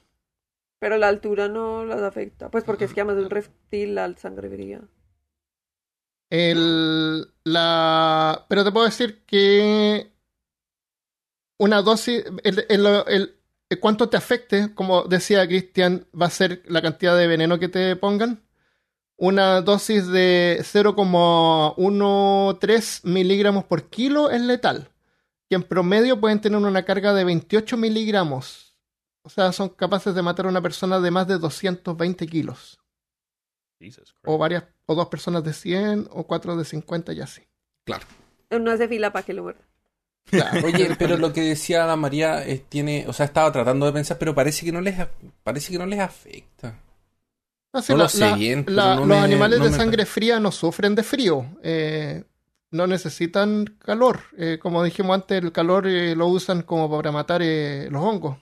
Pero la altura no las afecta. Pues porque es que además es un reptil, la sangre fría. El, la, pero te puedo decir que una dosis, el- el cuánto te afecte, como decía Cristian, va a ser la cantidad de veneno que te pongan. Una dosis de 0,13 miligramos por kilo es letal. Que en promedio pueden tener una carga de 28 miligramos. O sea, son capaces de matar a una persona de más de 220 kilos. O varias, o dos personas de 100, o cuatro de 50 y así. Claro. No hace fila para que lo muerda. Claro. *laughs* Oye, pero lo que decía la María eh, tiene, o sea, estaba tratando de pensar, pero parece que no les, parece que no les afecta. No, sí, No la- lo sé la- bien, pero la- no los me- animales no de me- sangre fría no sufren de frío. eh, no necesitan calor. Eh, como dijimos antes, el calor eh, lo usan como para matar eh, los hongos.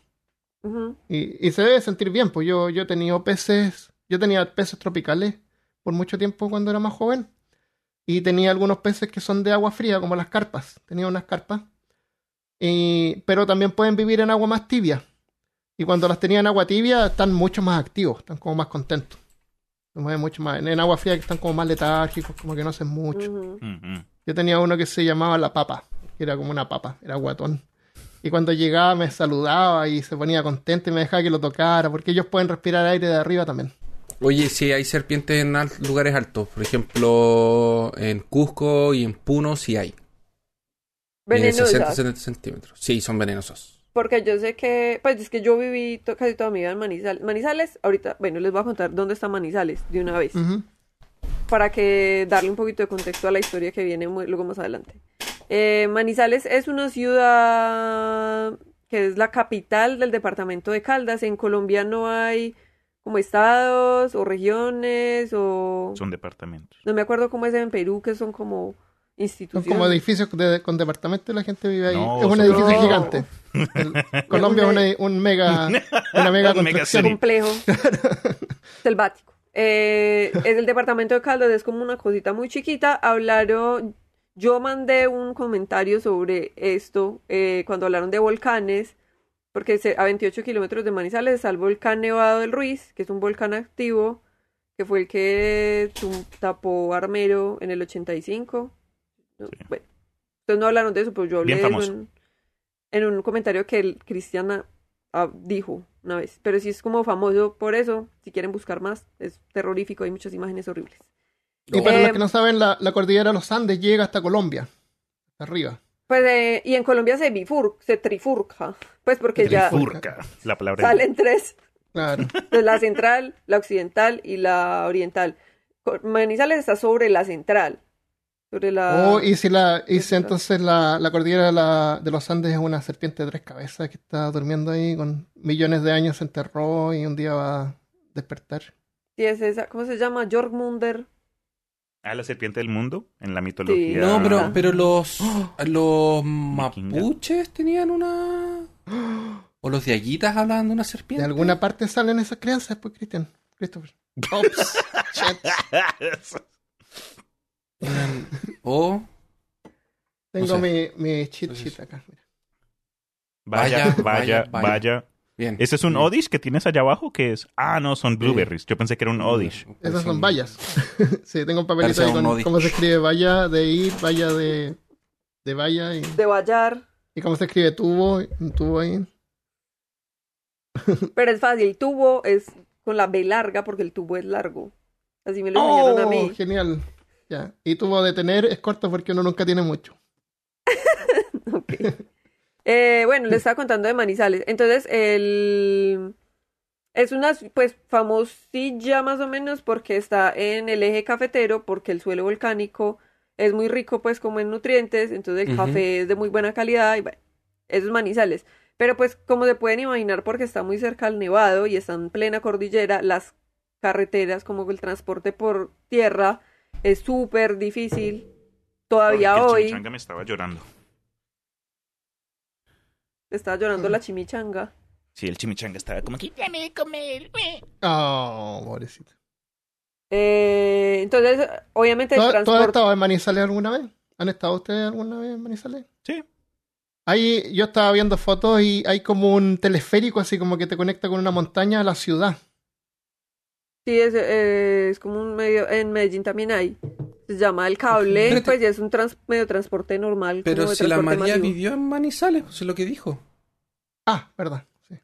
Y, y se debe sentir bien, pues yo, yo he tenido peces, yo tenía peces tropicales por mucho tiempo cuando era más joven. Y tenía algunos peces que son de agua fría, como las carpas. Tenía unas carpas. Y, pero también pueden vivir en agua más tibia. Y cuando las tenía en agua tibia, están mucho más activos, están como más contentos. Se mueven mucho más. En, en agua fría que están como más letárgicos, como que no hacen mucho. Ujú. Mm, mm. Yo tenía uno que se llamaba la papa, que era como una papa, era guatón. Y cuando llegaba me saludaba y se ponía contento y me dejaba que lo tocara, porque ellos pueden respirar aire de arriba también. Oye, sí hay serpientes en al- lugares altos, por ejemplo, en Cusco y en Puno sí hay. De 60 Venenosas. 70 centímetros. Sí, son venenosos. Porque yo sé que, pues es que yo viví to- casi toda mi vida en Manizales. Manizales, ahorita, bueno, les voy a contar dónde está Manizales de una vez. Para que darle un poquito de contexto a la historia que viene muy- luego más adelante. Eh, Manizales es una ciudad que es la capital del departamento de Caldas. En Colombia no hay como estados o regiones o... Son departamentos. No me acuerdo cómo es en Perú, que son como Son instituciones. como edificios de- con departamento y la gente vive ahí. No, es un son- edificio No. gigante. El- *laughs* Colombia es una- un mega, *laughs* una mega Un mega construcción. complejo, *laughs* selvático. Eh, es el departamento de Caldas, es como una cosita muy chiquita. Hablaron, yo mandé un comentario sobre esto eh, cuando hablaron de volcanes, porque se- a 28 kilómetros de Manizales está el volcán Nevado del Ruiz, que es un volcán activo, que fue el que tapó Armero en el 85. No, Sí. Bueno, ustedes no hablaron de eso, pero yo hablé de eso en- en un comentario que el Cristiana ah, dijo una vez. Pero sí es como famoso por eso. Si quieren buscar más, es terrorífico. Hay muchas imágenes horribles. Y para Eh, los que no saben, la, la cordillera de los Andes llega hasta Colombia. Hasta arriba. Pues, eh, y en Colombia se bifur, se trifurca. Pues porque ya Trifurca, la palabra. salen tres. Claro. Entonces, la central, la occidental y la oriental. Manizales está sobre la central. Sobre la... Oh, y si, la, y si entonces la, la cordillera de, la- de los Andes es una serpiente de tres cabezas que está durmiendo ahí con millones de años, se enterró y un día va a despertar. Sí, es esa. ¿Cómo se llama? Jorgmunder. Ah, la serpiente del mundo en la mitología. No, pero, Ah. pero los, los mapuches tenían una... O los diaguitas hablaban de una De serpiente. alguna parte salen esas crianzas, pues, Cristian. Christopher. Ops. *laughs* O... Tengo No sé. mi, mi cheat sheet acá. mira. Vaya, Vaya, vaya, vaya, vaya. Bien. ¿Ese es un Bien. Odish que tienes allá abajo? que es? Ah, no, son blueberries. Yo pensé que era un Odish. Esas son vallas. *laughs* sí, tengo un papelito Parece ahí con cómo se escribe valla de ir, valla de, de valla y, De Vallar. y cómo se escribe tubo, un tubo ahí. *laughs* Pero es fácil. Tubo es con la B larga porque el tubo es largo. Así me lo enseñaron a ¡Oh! mí. Genial. Ya. Y tubo de tener es corto porque uno nunca tiene mucho. *laughs* Ok. Eh, bueno, le estaba contando de Manizales. Entonces, el... es una, pues, famosilla más o menos porque está en el eje cafetero, porque el suelo volcánico es muy rico, pues, como en nutrientes, entonces el café es de muy buena calidad y bueno, esos Manizales. Pero pues, como se pueden imaginar, porque está muy cerca al Nevado y está en plena cordillera, las carreteras, como el transporte por tierra, es súper difícil. Todavía el hoy me estaba llorando. Está llorando la chimichanga. Sí, el chimichanga estaba como que... "Dame de comer". eh". Oh, pobrecito. Eh, entonces, obviamente el ¿Tú, tú has transporte... estado en Manizales alguna vez? ¿Han estado ustedes alguna vez en Manizales? Sí. Ahí yo estaba viendo fotos y hay como un teleférico así como que te conecta con una montaña a la ciudad. Sí, es, eh, es como un medio... En Medellín también hay. Se llama el cable, pues ya es un trans- medio de transporte normal. Pero si la María masivo. vivió en Manizales, pues es lo que dijo. Ah, verdad. Sí.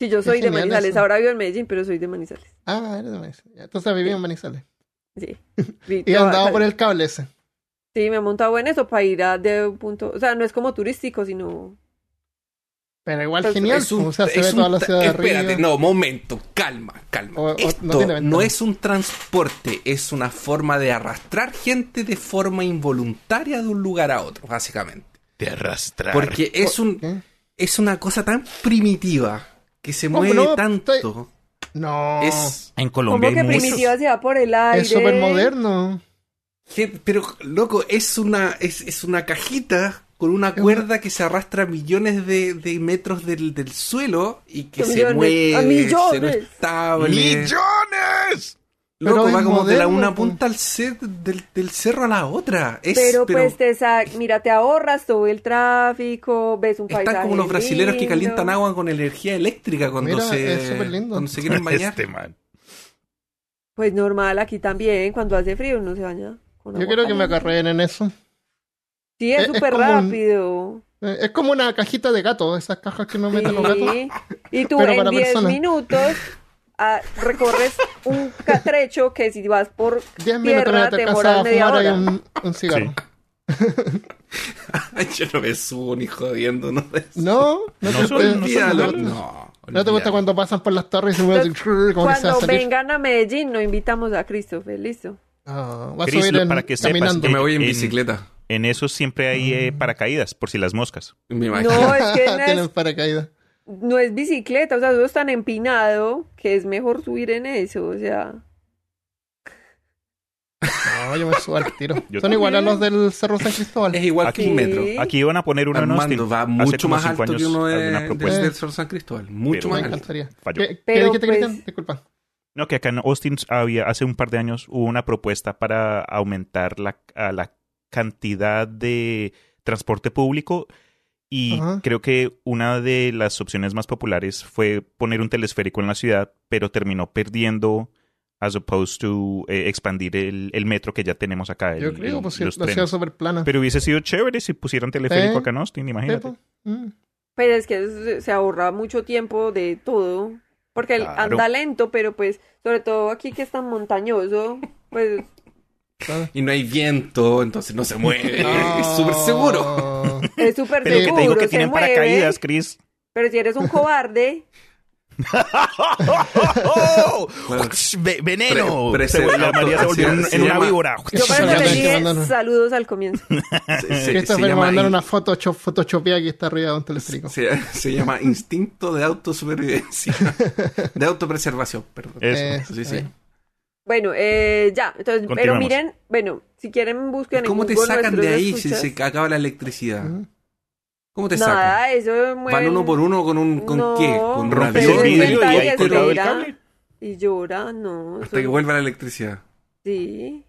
Sí, yo soy de Manizales. eso. Ahora vivo en Medellín, pero soy de Manizales. Ah, eres de Manizales. Entonces viví en Manizales. Sí. *laughs* Vi Y andaba por el cable ese. Sí, me he montado en eso para ir a de un punto... O sea, no es como turístico, sino... Pero igual Pues, genial. Es un- o sea, se ve un toda la ciudad de Espérate, no, momento, calma, calma. O- o Esto no no, tiene es un transporte, es una forma de arrastrar gente de forma involuntaria de un lugar a otro, básicamente. De arrastrar. Porque es un ¿Qué? es una cosa tan primitiva que se ¿Cómo mueve no? tanto. Estoy- No. Es En Como Colombia que hay muchos. primitiva se va por el aire. Es súper moderno. que- pero loco, es una es, es una cajita con una cuerda que se arrastra a millones de, de metros del, del suelo y que se mueve, a millones. cero estable. ¡Millones! Loco, Pero va como de la una punta al cer- del, del cerro a la otra. Es, Pero, pero pues te sa- mira, te ahorras todo el tráfico, ves un paisaje están como los brasileros que lindo. calientan agua con energía eléctrica cuando Mira, se lindo. cuando se quieren bañar. Este man. Pues normal, aquí también, cuando hace frío uno se baña con Yo agua quiero que me acarreen en eso. Sí, es es súper un- rápido. Eh, Es como una cajita de gato, esas cajas que no meten los gatos. Y tú *laughs* Pero en para 10 personas. minutos ah, recorres un catrecho que si vas por 10 minutos tierra te demoras media fumar ahí hora. un, un cigarro. *laughs* Yo no me subo ni jodiendo, no me No, no, No te, soy- no soy Olvídalo. moderno. No, ¿No te gusta cuando pasan por las torres y se mueven que Cuando vengan a Medellín, no invitamos a Christopher, listo. Ah, va a subir en- para que sepas, caminando. Yo me voy en En- bicicleta. En eso siempre hay eh, paracaídas, por si las moscas. Me imagino. *laughs* No, es que no Tienen es, paracaídas. no es bicicleta, o sea, todo es tan empinado que es mejor subir en eso, o sea. No, yo me subo al *laughs* tiro. Yo Son igual a los del Cerro San Cristóbal. Es igual que Aquí- un metro. Aquí iban a poner uno en Armando Austin. va mucho más cinco alto que años uno de, de- del Sol San Cristóbal. Mucho Pero más Me alto. encantaría. Falló. ¿Qué, qué Pero, dijiste, pues- Cristian? Disculpa. No, que acá en Austin había, hace un par de años hubo una propuesta para aumentar la, a la cantidad de transporte público y Ajá. creo que una de las opciones más populares fue poner un telesférico en la ciudad, pero terminó perdiendo as opposed to eh, expandir el, el metro que ya tenemos acá. Yo creo, pues la ciudad súper plana. Pero hubiese sido chévere si pusieran teleférico Sí. acá en Austin, imagínate. pues. Mm. Pero es que se- ahorra mucho tiempo de todo. Porque Claro. anda lento, pero pues, sobre todo aquí que es tan montañoso, pues Claro. Y no hay viento, entonces no se mueve. *laughs* Ah. Es súper seguro. *laughs* es súper Pero que seguro. te digo que se tienen mueve, paracaídas, Chris. Pero si eres un cobarde, ¡Oh! *laughs* Bueno, Ve- ¡Veneno! pre- Se- la María se volvió en, se en una víbora. yo eso le dije saludos al comienzo. Se, llama mandaron in- una foto photoshopeada que está arriba de un teleférico. se, se llama instinto de autosupervivencia. De autopreservación, perdón. Eso. Eh, Sí, sí. Bueno, eh, ya, entonces, pero miren, bueno, si quieren busquen en ¿Cómo te Google sacan de ahí si se acaba la electricidad? ¿Cómo te sacan? Nada, eso mueven... ¿Van uno por uno con un con No, qué? Con Rompió y y colgado el espera. cable. Y llora, no. hasta que vuelva la electricidad. Sí.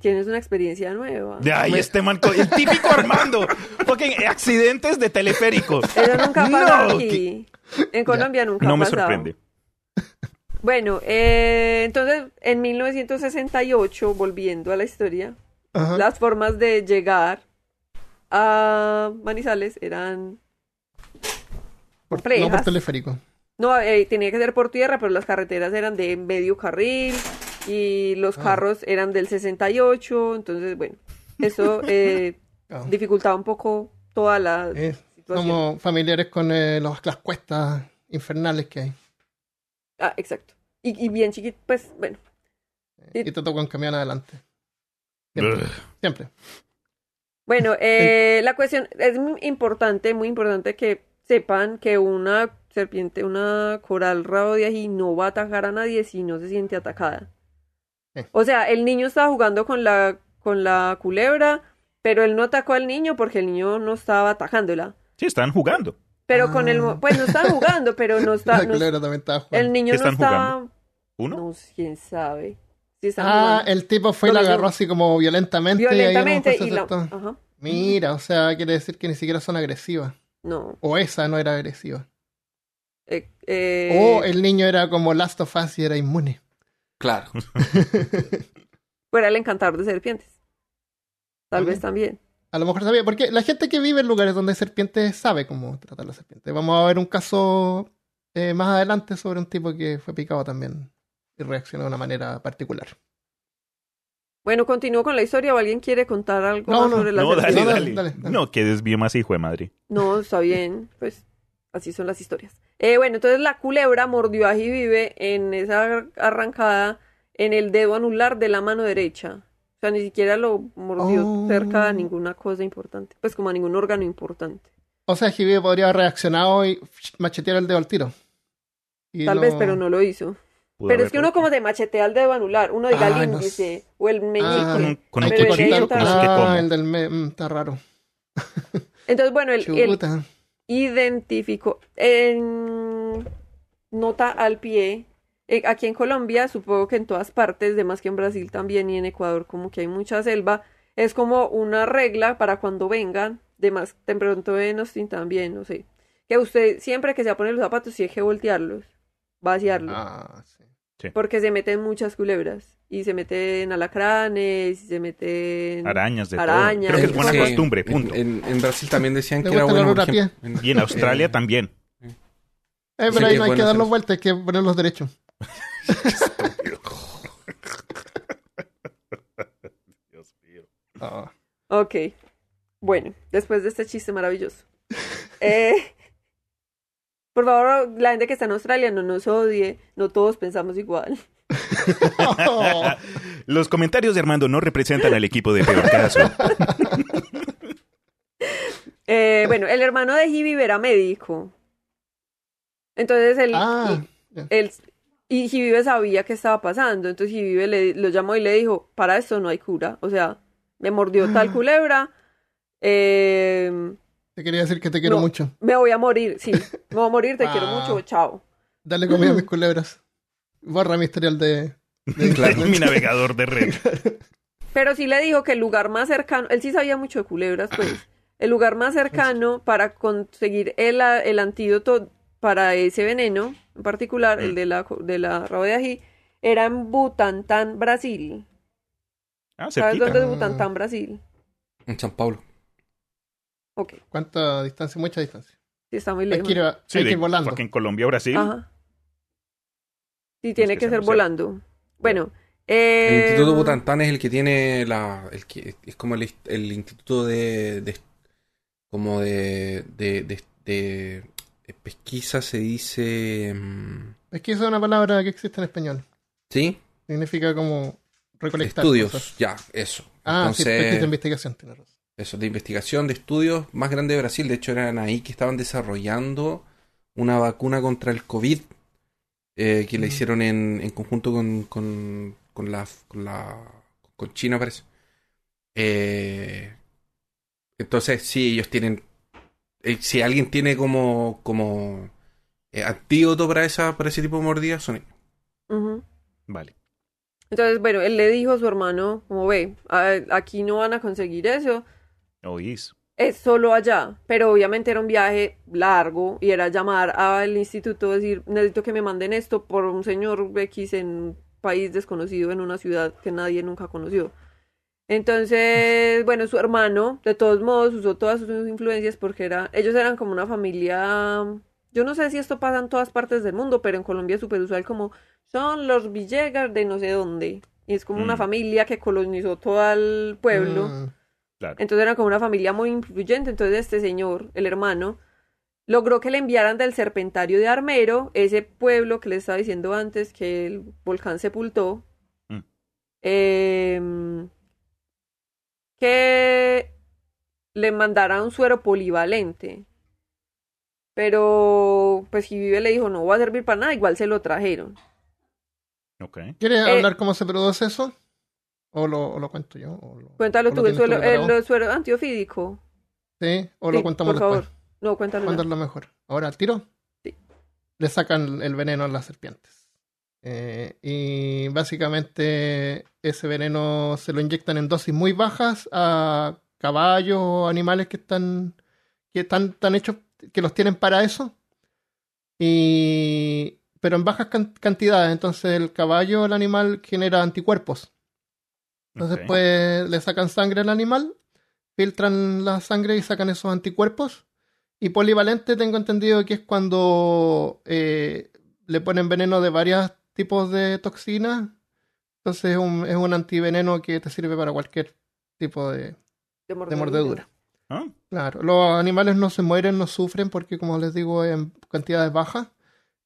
Tienes una experiencia nueva. De ahí este man, co- el típico Armando. Fucking accidentes de teleférico. Eso nunca pasa No, aquí. En Colombia nunca No me pasado. sorprende. Bueno, eh, entonces en 1968, volviendo a la historia, Ajá. las formas de llegar a Manizales eran Por- no por teleférico. No, eh, tenía que ser por tierra, pero las carreteras eran de medio carril y los Ah. carros eran del 68, entonces, bueno, eso *laughs* eh, Ah. dificultaba un poco toda la situación. somos familiares con eh, los- las cuestas infernales que hay. Ah, exacto. Y, y bien chiquito, pues, bueno. Sí. Y te tocan camión adelante. Siempre. Bueno, eh, la cuestión es muy importante, muy importante que sepan que una serpiente, una coral rabo de ají no va a atacar a nadie si no se siente atacada. Eh. O sea, el niño estaba jugando con la, con la culebra, pero él no atacó al niño porque el niño no estaba atacándola. Sí, están jugando. Pero con el, Ah. mo- pues no estaba jugando, pero no *laughs* está, la no- culebra también estaba el jugando. niño ¿Qué no estaba, jugando? ¿Uno? no, quién sabe. Ah, jugando. el tipo fue y la agarró así como violentamente. violentamente y la, ajá, Mira, o sea, quiere decir que ni siquiera son agresivas. no, O esa no era agresiva. eh, eh, O el niño era como Last of Us y era inmune. Claro. *laughs* fuera el encantador de serpientes. Tal También. vez también. A lo mejor sabía, porque la gente que vive en lugares donde hay serpientes sabe cómo tratar las serpientes. Vamos a ver un caso eh, más adelante sobre un tipo que fue picado también y reaccionó de una manera particular. Bueno, continúo con la historia o alguien quiere contar algo No, más no, sobre la No, dale, serpiente? No, dale, dale, dale, dale. No, que desvío más hijo de madre. No, está bien, pues así son las historias. Eh, bueno, entonces la culebra mordió a vive en esa arrancada en el dedo anular de la mano derecha. O sea, ni siquiera lo mordió Oh. cerca a ninguna cosa importante, pues como a ningún órgano importante. O sea, Jibi podría haber reaccionado y machetear el dedo al tiro. Y Tal no- vez, pero no lo hizo. Pudo Pero es que uno como se machetea el dedo anular, uno diga Ah, el no índice o el meñique. Ah, Con un- cuchillo, que Ah, el del me... mm, está raro. *laughs* Entonces, bueno, el, el identificó en nota al pie. Eh, aquí en Colombia, supongo que en todas partes, de más que en Brasil también y en Ecuador, como que hay mucha selva, es como una regla para cuando vengan, de más, de pronto en Austin también, no sé, que usted siempre que se va a poner los zapatos tiene que voltearlos, vaciarlos, Ah, sí. porque se meten muchas culebras, y se meten alacranes, y se meten... Arañas de Arañas, todo. Creo que es buena Sí, costumbre, en- punto. En, en Brasil también decían que era bueno. Y en Australia también. Eh, pero que ahí es no hay que hacer vueltas, hay que ponerlos derechos. Ah. *laughs* Ok. Bueno, después de este chiste maravilloso. *laughs* Eh, por favor, la gente que está en Australia no nos odie. No todos pensamos igual. *laughs* Los comentarios de Armando no representan al equipo de peor caso. Eh, bueno, el hermano de Hibi era médico. Entonces él, Ah, él y Hibibe sabía qué estaba pasando. Entonces Hibibe le, lo llamó y le dijo, para esto no hay cura. O sea, me mordió tal culebra. eh, te quería decir que te quiero no, mucho. Me voy a morir, sí. Me voy a morir, te quiero Ah. mucho, chao. Dale comida a mis *laughs* culebras. Borra mi historial de... de Claro. Mi navegador de red. *laughs* Pero sí le dijo que el lugar más cercano, él sí sabía mucho de culebras, pues. *clears throat* El lugar más cercano para conseguir el, el antídoto para ese veneno, en particular, el de la, de la rabo de ají, era en Butantán, Brasil. Ah, ¿Sabes cerquita. dónde es Butantán, Brasil? En San Paulo. Ok, ¿Cuánta distancia? Mucha distancia. sí, está muy Hay lejos. que ir, a- Sí, hay que de- ir volando. Porque en Colombia, Brasil. Ajá. Sí, tiene que que ser volando. Bueno, El eh, Instituto Butantán es el que tiene la. El que, es como el, el instituto de. de- como de, de- de pesquisa, se dice. mm, Es una palabra que existe en español. ¿Sí? Significa como recolectar Estudios, cosas. ya, eso. Ah, sí, pesquisa de Entonces, investigación, tienes razón. eso, de investigación, de estudios más grande de Brasil. De hecho, eran ahí que estaban desarrollando una vacuna contra el COVID eh, que la Mm. hicieron en, en conjunto con, con, con la, con la con China, parece. Eh, entonces, sí, ellos tienen. Eh, si alguien tiene como, como eh, antídoto para esa, para ese tipo de mordidas, son ellos. Vale. Entonces, bueno, él le dijo a su hermano, como ve, a- aquí no van a conseguir eso, Oís. es solo allá, pero obviamente era un viaje largo y era llamar al instituto, decir, necesito que me manden esto por un señor X en un país desconocido, en una ciudad que nadie nunca conoció. Entonces, bueno, su hermano, de todos modos, usó todas sus influencias porque era, ellos eran como una familia, yo no sé si esto pasa en todas partes del mundo, pero en Colombia es súper usual como son los Villegas de no sé dónde. Y es como una Mm. familia que colonizó todo el pueblo. Mm, Claro. Entonces era como una familia muy influyente. Entonces este señor, el hermano, logró que le enviaran del Serpentario de Armero, ese pueblo que les estaba diciendo antes que el volcán sepultó, Mm. em, que le mandara un suero polivalente. Pero, pues Vive le dijo, no va a servir para nada, igual se lo trajeron. Ok. ¿Quieres Eh, hablar cómo se produce eso? ¿O lo, o lo cuento yo? ¿O lo- Cuéntalo o lo tú, el, preparado? el suero antiofídico. ¿Sí? ¿O Sí, lo contamos por después? favor. No, cuéntalo. ¿Cuándo ya. es lo mejor? ¿Ahora al tiro? Sí. Le sacan el veneno a las serpientes. Eh, y básicamente ese veneno se lo inyectan en dosis muy bajas a caballos o animales que están que están tan hechos que los tienen para eso. Y pero en bajas can- cantidades, entonces el caballo, el animal genera anticuerpos. Entonces Ok. pues le sacan sangre al animal, filtran la sangre y sacan esos anticuerpos. Y polivalente tengo entendido que es cuando eh, le ponen veneno de varios tipos de toxinas. Entonces es un, es un antiveneno que te sirve para cualquier tipo de, De de mordedura. Ah, Claro, los animales no se mueren, no sufren porque como les digo en cantidades bajas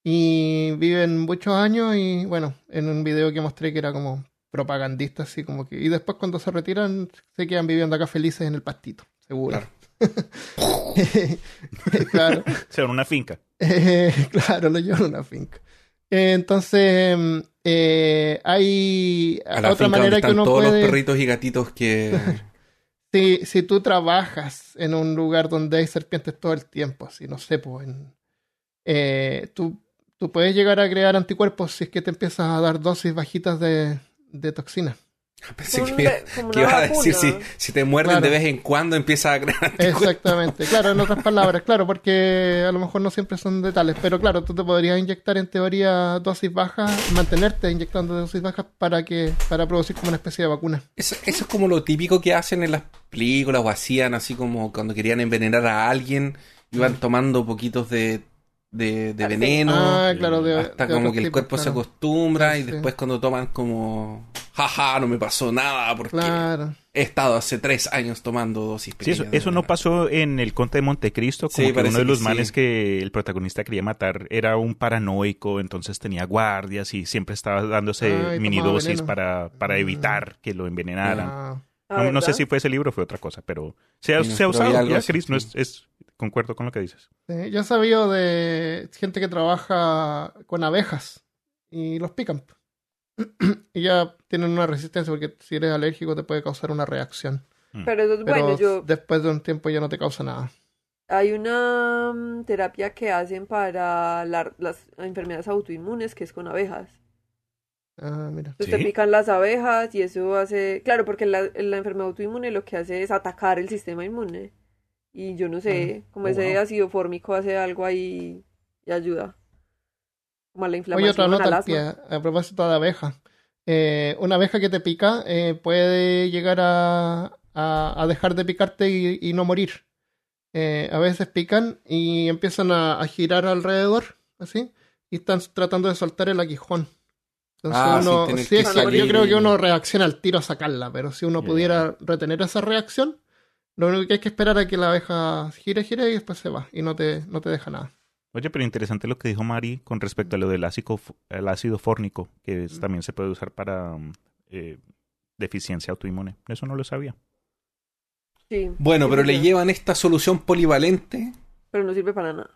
y viven muchos años y bueno, en un video que mostré que era como propagandista así como que y después cuando se retiran se quedan viviendo acá felices en el pastito, seguro. claro. *laughs* *laughs* se van a una finca. Eh, *laughs* claro, lo llevan a una finca. Entonces, mm, eh, hay A la otra manera que uno todos puede... los perritos y gatitos que. *laughs* Si, si tú trabajas en un lugar donde hay serpientes todo el tiempo, así, no sé, pues, en- eh, tú, tú puedes llegar a crear anticuerpos si es que te empiezas a dar dosis bajitas de, de toxina. *laughs* Pensé Como que, una- como que una ibas a decir si, te muerden Claro. de vez en cuando empiezas a crear. *laughs* Exactamente, claro, en otras palabras, claro, porque a lo mejor no siempre son detalles, pero claro, tú te podrías inyectar en teoría dosis bajas, mantenerte inyectando dosis bajas para que para producir como una especie de vacuna. Eso, eso es como lo típico que hacen en las películas o hacían así como cuando querían envenenar a alguien, iban tomando poquitos de, de, de Ah, sí. veneno. ah, claro, de, hasta de como que el tipos, cuerpo se claro. acostumbra y Sí. después cuando toman como, jaja, no me pasó nada porque Claro. he estado hace tres años tomando dosis Sí, eso, eso no pasó en el Conte de Montecristo, como Sí, que uno de que los sí. manes que el protagonista quería matar era un paranoico, entonces tenía guardias y siempre estaba dándose Ay, mini tomaba dosis veneno. para, para Mm. evitar que lo envenenaran. Ah, No, no sé si fue ese libro o fue otra cosa, pero se ha, se ha usado. Ya, así, Chris, no es- concuerdo con lo que dices. Sí, yo he sabido de gente que trabaja con abejas y los pican. *clears throat* y ya tienen una resistencia porque si eres alérgico te puede causar una reacción. Pero eso es Pero bueno, yo... después de un tiempo ya no te causa nada. Hay una mm, terapia que hacen para la- las enfermedades autoinmunes que es con abejas. Ah, mira. Entonces ¿Sí? te pican las abejas y eso hace... Claro, porque la, la enfermedad autoinmune lo que hace es atacar el sistema inmune. Y yo no sé, como Oh, ese wow. ácido fórmico hace algo ahí y ayuda. como a la Oye, inflamación, otra al nota pie, a propósito de abejas. Eh, una abeja que te pica eh, puede llegar a, a- a dejar de picarte y, y no morir. Eh, a veces pican y empiezan a, a girar alrededor, así, y están tratando de soltar el aguijón. Entonces Ah, uno, sí, que es que yo creo que uno reacciona al tiro a sacarla, pero si uno pudiera retener esa reacción, lo único que hay que esperar a que la abeja gire, gire y después se va y no te, no te deja nada. Oye, pero interesante lo que dijo Mari con respecto a lo del ácido, el ácido fórnico, que es- también se puede usar para mm, eh, deficiencia autoinmune. Eso no lo sabía. Sí, Bueno, sí, pero sí, le llevan esta solución polivalente. Pero no sirve para nada.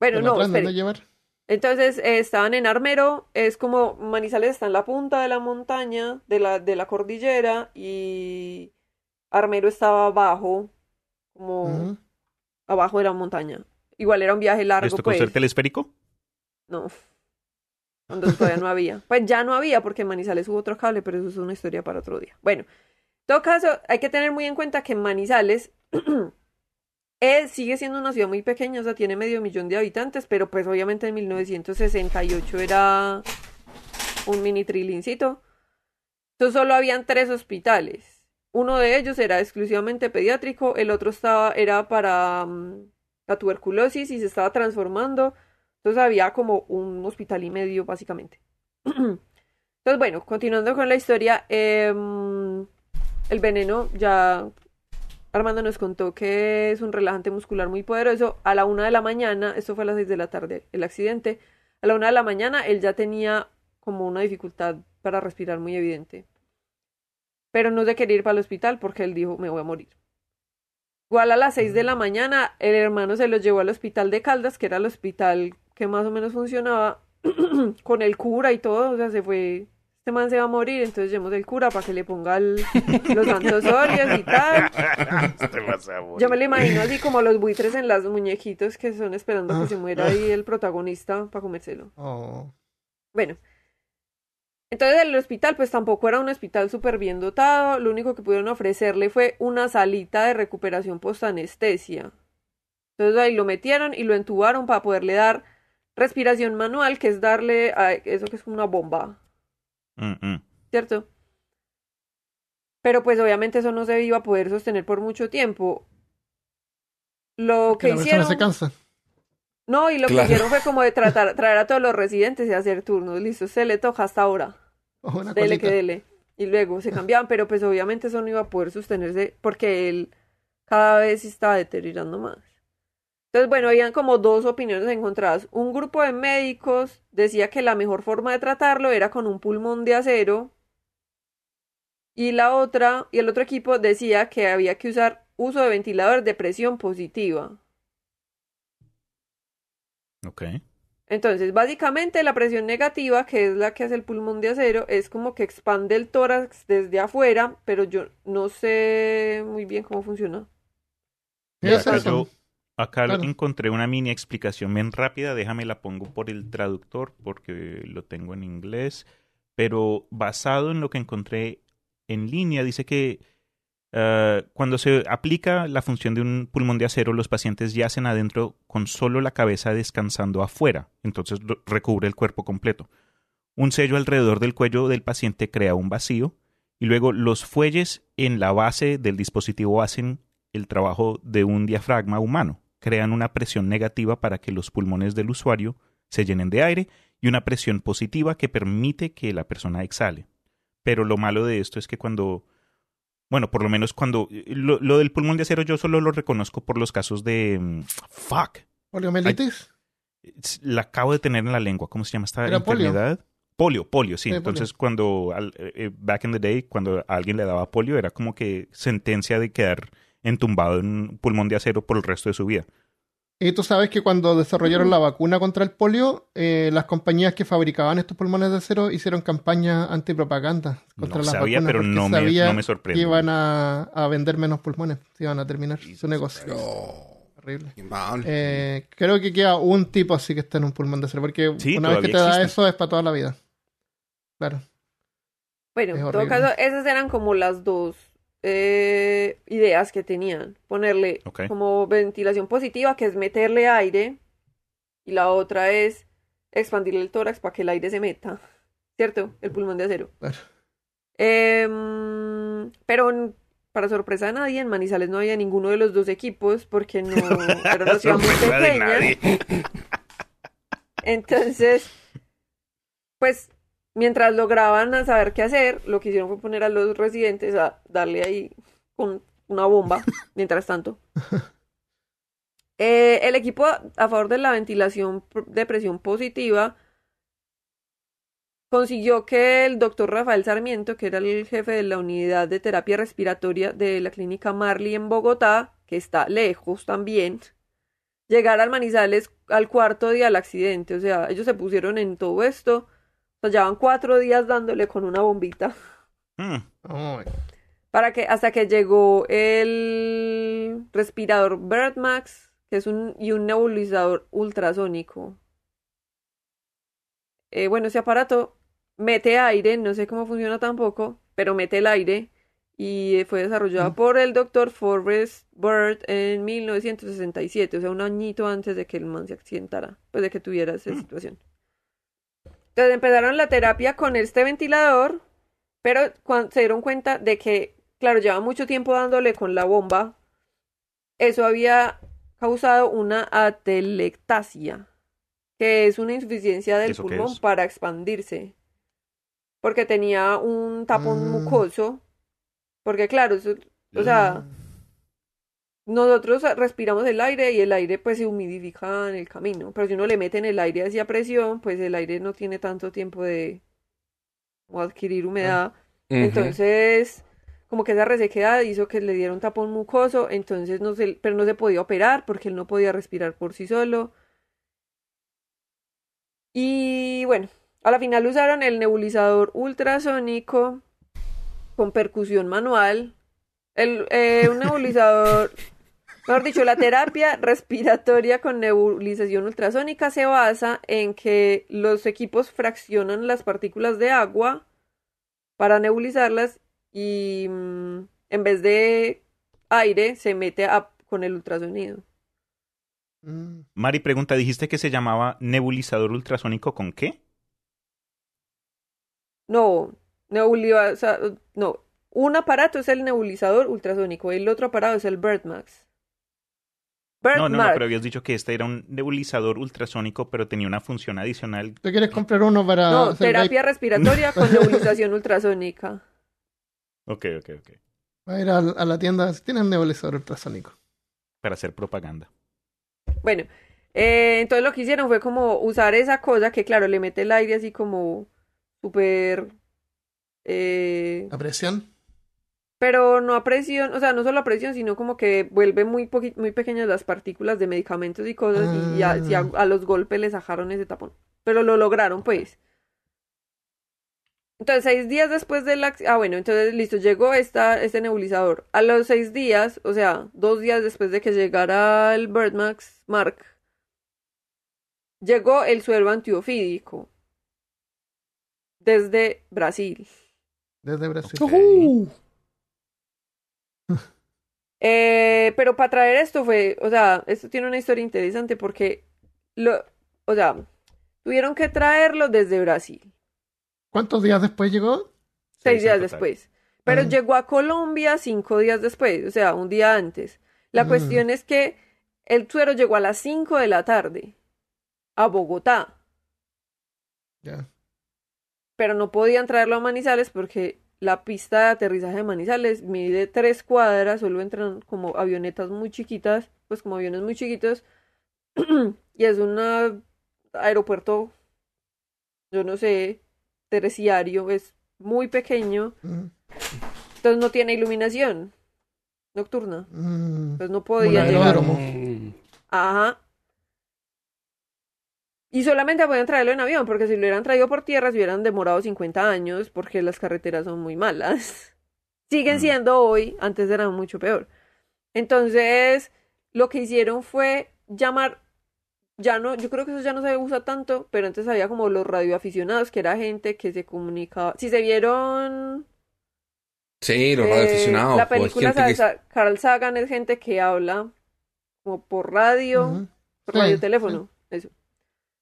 Bueno, Pero no, espere. llevar. Entonces eh, estaban en Armero, es como Manizales está en la punta de la montaña, de la, de la cordillera, y Armero estaba abajo, como abajo de la montaña. Igual era un viaje largo, ¿Esto con pues. ser telesférico? No. Cuando todavía no había. Pues ya no había porque en Manizales hubo otro cable, pero eso es una historia para otro día. Bueno, en todo caso, hay que tener muy en cuenta que Manizales *clears throat* eh, sigue siendo una ciudad muy pequeña, o sea, tiene medio millón de habitantes, pero pues obviamente en 1968 era un mini trilincito. Entonces solo habían tres hospitales. Uno de ellos era exclusivamente pediátrico, el otro estaba, era para mm, la tuberculosis y se estaba transformando. Entonces había como un hospital y medio, básicamente. *clears throat* Entonces, bueno, continuando con la historia, em, el veneno ya Armando nos contó que es un relajante muscular muy poderoso. A la una de la mañana, esto fue a las seis de la tarde, el accidente. A la una de la mañana él ya tenía como una dificultad para respirar muy evidente. Pero no se quería ir para el hospital porque él dijo, me voy a morir. Igual a las seis de la mañana, el hermano se lo llevó al hospital de Caldas, que era el hospital que más o menos funcionaba *clears throat* con el cura y todo. O sea, se fue, este man se va a morir, entonces llevamos el cura para que le ponga el- *laughs* los santos y tal. Te vas a morir. Yo me lo imagino así como los buitres en las muñequitos que son esperando que se Ah. muera ahí el protagonista para comérselo. Oh. Bueno. Entonces el hospital pues tampoco era un hospital súper bien dotado, lo único que pudieron ofrecerle fue una salita de recuperación post-anestesia. Entonces ahí lo metieron y lo entubaron para poderle dar respiración manual, que es darle a eso que es como una bomba, Mm, mm. ¿cierto? Pero pues obviamente eso no se iba a poder sostener por mucho tiempo. Lo Que que la persona hicieron... se cansa. No, y lo Claro. que hicieron fue como de tratar, traer a todos los residentes y hacer turnos. Listo, se le toca hasta ahora. O *laughs* una Dele que dele. Y luego se cambiaban, pero pues obviamente eso no iba a poder sostenerse porque él cada vez se estaba deteriorando más. Entonces, bueno, habían como dos opiniones encontradas. Un grupo de médicos decía que la mejor forma de tratarlo era con un pulmón de acero. Y la otra, y el otro equipo decía que había que usar uso de ventilador de presión positiva. Ok. Entonces, básicamente la presión negativa, que es la que hace el pulmón de acero, es como que expande el tórax desde afuera, pero yo no sé muy bien cómo funciona. Mira, acá yo acá Claro. encontré una mini explicación bien rápida. Déjame la pongo por el traductor porque lo tengo en inglés. Pero basado en lo que encontré en línea, dice que ah, cuando se aplica la función de un pulmón de acero, los pacientes yacen adentro con solo la cabeza descansando afuera. Entonces recubre el cuerpo completo. Un sello alrededor del cuello del paciente crea un vacío y luego los fuelles en la base del dispositivo hacen el trabajo de un diafragma humano. Crean una presión negativa para que los pulmones del usuario se llenen de aire y una presión positiva que permite que la persona exhale. Pero lo malo de esto es que cuando, bueno, por lo menos cuando, lo, lo del pulmón de acero yo solo lo reconozco por los casos de, mm, fuck, Poliomielitis. la acabo de tener en la lengua. ¿Cómo se llama esta Era polio. enfermedad? Polio, polio, sí. Sí, Entonces, cuando, al- eh, eh, back in the day, cuando a alguien le daba polio, era como que sentencia de quedar entumbado en un pulmón de acero por el resto de su vida. Y tú sabes que cuando desarrollaron la vacuna contra el polio, eh, las compañías que fabricaban estos pulmones de acero hicieron campaña antipropaganda contra No las sabía, vacunas pero no me, sabían no me sorprende. que iban a, a vender menos pulmones, se iban a terminar su negocio. Pero. Horrible. Eh, creo que queda un tipo así que está en un pulmón de acero, porque Sí, una vez que te da eso es para toda la vida. Claro. Bueno, en todo caso, esas eran como las dos eh, ideas que tenían. Ponerle como ventilación positiva, que es meterle aire, y la otra es expandirle el tórax para que el aire se meta, ¿cierto? El pulmón de acero. Claro. Em, pero para sorpresa de nadie, en Manizales no había ninguno de los dos equipos porque no *laughs* era una ciudad muy pequeña. Entonces, pues mientras lograban a saber qué hacer, lo que hicieron fue poner a los residentes a darle ahí con una bomba, *laughs* mientras tanto. Eh, el equipo a a favor de la ventilación de presión positiva consiguió que el doctor Rafael Sarmiento, que era el jefe de la unidad de terapia respiratoria de la clínica Marley en Bogotá, que está lejos también, llegara al Manizales al cuarto día del accidente. O sea, ellos se pusieron en todo esto. O sea, llevan cuatro días dándole con una bombita. Mm. Oh, Para que, hasta que llegó el respirador BirdMax, que es un, y un nebulizador ultrasónico. Eh, bueno, ese aparato mete aire, no sé cómo funciona tampoco, pero mete el aire y eh, fue desarrollado Mm. por el doctor Forrest Bird en 1967, o sea, un añito antes de que el man se accidentara, pues de que tuviera esa situación. Entonces empezaron la terapia con este ventilador, pero cuando se dieron cuenta de que, claro, lleva mucho tiempo dándole con la bomba, eso había causado una atelectasia, que es una insuficiencia del ¿Eso qué pulmón para expandirse. Porque tenía un tapón Mm. mucoso. Porque claro, eso- o sea, nosotros respiramos el aire y el aire pues se humidifica en el camino. Pero si uno le mete en el aire hacia presión, pues el aire no tiene tanto tiempo de adquirir humedad. Ujú. Entonces, como que esa resequedad hizo que le diera un tapón mucoso, entonces no se, pero no se podía operar porque él no podía respirar por sí solo. Y bueno, a la final usaron el nebulizador ultrasónico con percusión manual. El, eh, un nebulizador, mejor dicho, la terapia respiratoria con nebulización ultrasónica se basa en que los equipos fraccionan las partículas de agua para nebulizarlas y mm, en vez de aire se mete a- con el ultrasonido. mm. Mari pregunta, dijiste que se llamaba nebulizador ultrasónico con qué? No, nebuliza, no, un aparato es el nebulizador ultrasónico, el otro aparato es el BirdMax. No, no, no, pero habías dicho que este era un nebulizador ultrasónico, pero tenía una función adicional. ¿Tú quieres comprar uno para No, terapia respiratoria con *laughs* nebulización ultrasónica. Ok, ok, ok. Va a ir a, a la tienda. Tienen nebulizador ultrasónico. Para hacer propaganda. Bueno, eh, entonces lo que hicieron fue como usar esa cosa que, claro, le mete el aire así como súper... eh, ¿La presión? Pero no a presión, o sea, no solo a presión, sino como que vuelve muy, muy pequeñas las partículas de medicamentos y cosas y a, y a- Ah. a los golpes le sacaron ese tapón. Pero lo lograron, pues. Entonces, seis días después del... acc- Ah, bueno, entonces, listo, llegó esta, este nebulizador. A los seis días, o sea, dos días después de que llegara el BirdMax Mark, llegó el suero antiofídico desde Brasil. Desde Brasil. Eh, pero para traer esto fue, o sea, esto tiene una historia interesante porque, lo, o sea, tuvieron que traerlo desde Brasil, ¿Cuántos días después llegó? seis días total. después. Pero Ah. llegó a Colombia cinco días después, o sea, un día antes. La Ah. cuestión es que el suero llegó a las cinco de la tarde a Bogotá, Ya. pero no podían traerlo a Manizales porque la pista de aterrizaje de Manizales mide tres cuadras, solo entran como avionetas muy chiquitas, pues como aviones muy chiquitos, *clears throat* y es un aeropuerto, yo no sé, terciario, es muy pequeño, entonces no tiene iluminación nocturna, entonces no Un podían llegar. Mm. Ajá. Y solamente podían traerlo en avión, porque si lo hubieran traído por tierra se hubieran demorado 50 años, porque las carreteras son muy malas. *laughs* Siguen Mm. siendo hoy, antes eran mucho peor. Entonces, lo que hicieron fue llamar, ya no, yo creo que eso ya no se usa tanto, pero antes había como los radioaficionados, que era gente que se comunicaba. Si se vieron Sí, los eh, radioaficionados. la pues, película que- Carl Sagan es gente que habla como por radio, por Sí, radioteléfono, eso.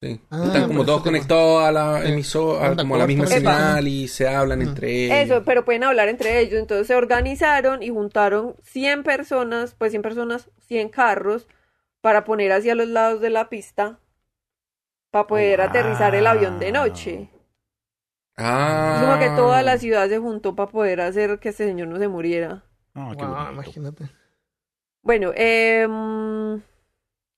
Sí. Ah, Están como todos conectados a la emisora, como a la misma señal y se hablan Mm. entre ellos. Eso, pero pueden hablar entre ellos. Entonces se organizaron y juntaron 100 personas, pues 100 personas, 100 carros, para poner hacia los lados de la pista, para poder Wow. aterrizar el avión de noche. Ah. Es como que toda la ciudad se juntó para poder hacer que este señor no se muriera. Ah, qué Wow, bonito. imagínate. Bueno, eh,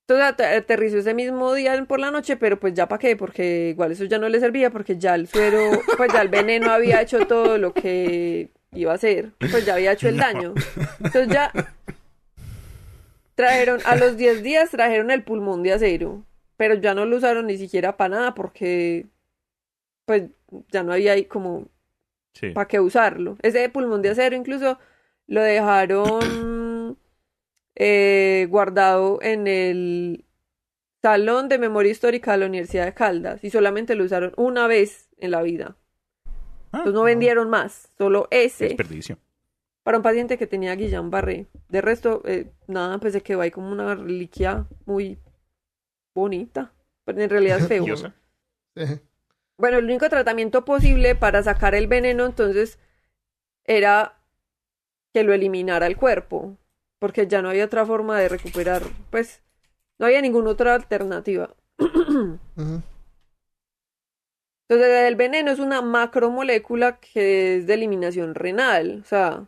entonces at- aterrizó ese mismo día por la noche, pero pues ya para qué, porque igual eso ya no le servía, porque ya el suero, *laughs* pues ya el veneno había hecho todo lo que iba a hacer, pues ya había hecho el daño. Entonces ya trajeron, a los 10 días trajeron el pulmón de acero, pero ya no lo usaron ni siquiera para nada, porque pues ya no había ahí como Sí. para qué usarlo. Ese pulmón de acero incluso lo dejaron eh, guardado en el Salón de Memoria Histórica de la Universidad de Caldas y solamente lo usaron una vez en la vida. Ah, Entonces no vendieron más, solo ese desperdicio. para un paciente que tenía Guillain-Barré. De resto, eh, nada, pues se quedó ahí como una reliquia muy bonita, pero en realidad es feo. *laughs* Bueno, el único tratamiento posible para sacar el veneno entonces era que lo eliminara el cuerpo, porque ya no había otra forma de recuperar, pues no había ninguna otra alternativa. *clears throat* Entonces el veneno es una macromolécula que es de eliminación renal, o sea,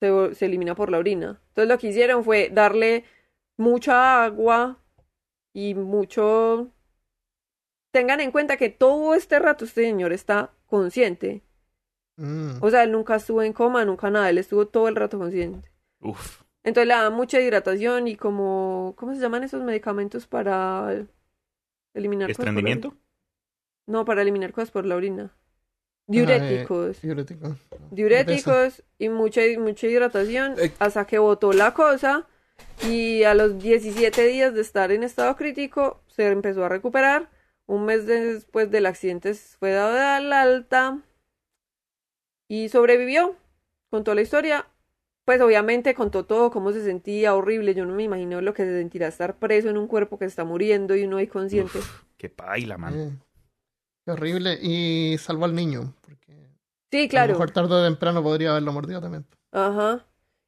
se, se elimina por la orina. Entonces lo que hicieron fue darle mucha agua y mucho... Tengan en cuenta que todo este rato este señor está consciente. Mm. O sea, él nunca estuvo en coma, nunca nada, él estuvo todo el rato consciente. Uf. Entonces le daban mucha hidratación y como... ¿Cómo se llaman esos medicamentos para eliminar cosas por. No, para eliminar cosas por la orina. Ah, Diuréticos. Diurético. Diuréticos y mucha, mucha hidratación Eh. hasta que botó la cosa y a los 17 días de estar en estado crítico se empezó a recuperar. Un mes después del accidente fue dado de alta y sobrevivió. Contó la historia. Pues obviamente contó todo, cómo se sentía horrible. Yo no me imagino lo que se sentirá estar preso en un cuerpo que está muriendo y uno ahí consciente. Uf, qué paila, man. Eh, qué horrible. Y salvó al niño. Porque Sí, a lo claro. mejor tarde o temprano podría haberlo mordido también. Ajá.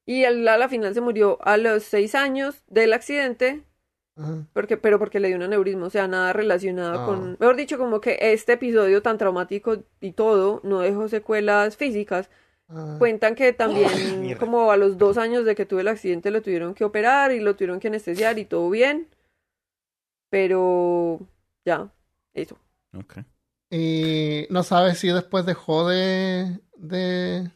Y al- a la final se murió a los seis años del accidente, Ajá. porque, pero porque le dio un aneurisma, o sea, nada relacionado Ah. con, mejor dicho, como que este episodio tan traumático y todo no dejó secuelas físicas. Ah, Cuentan que también, mierda. como a los dos años de que tuve el accidente, lo tuvieron que operar y lo tuvieron que anestesiar y todo bien. Pero ya, eso. Ok. Y no sabes si después dejó de, de...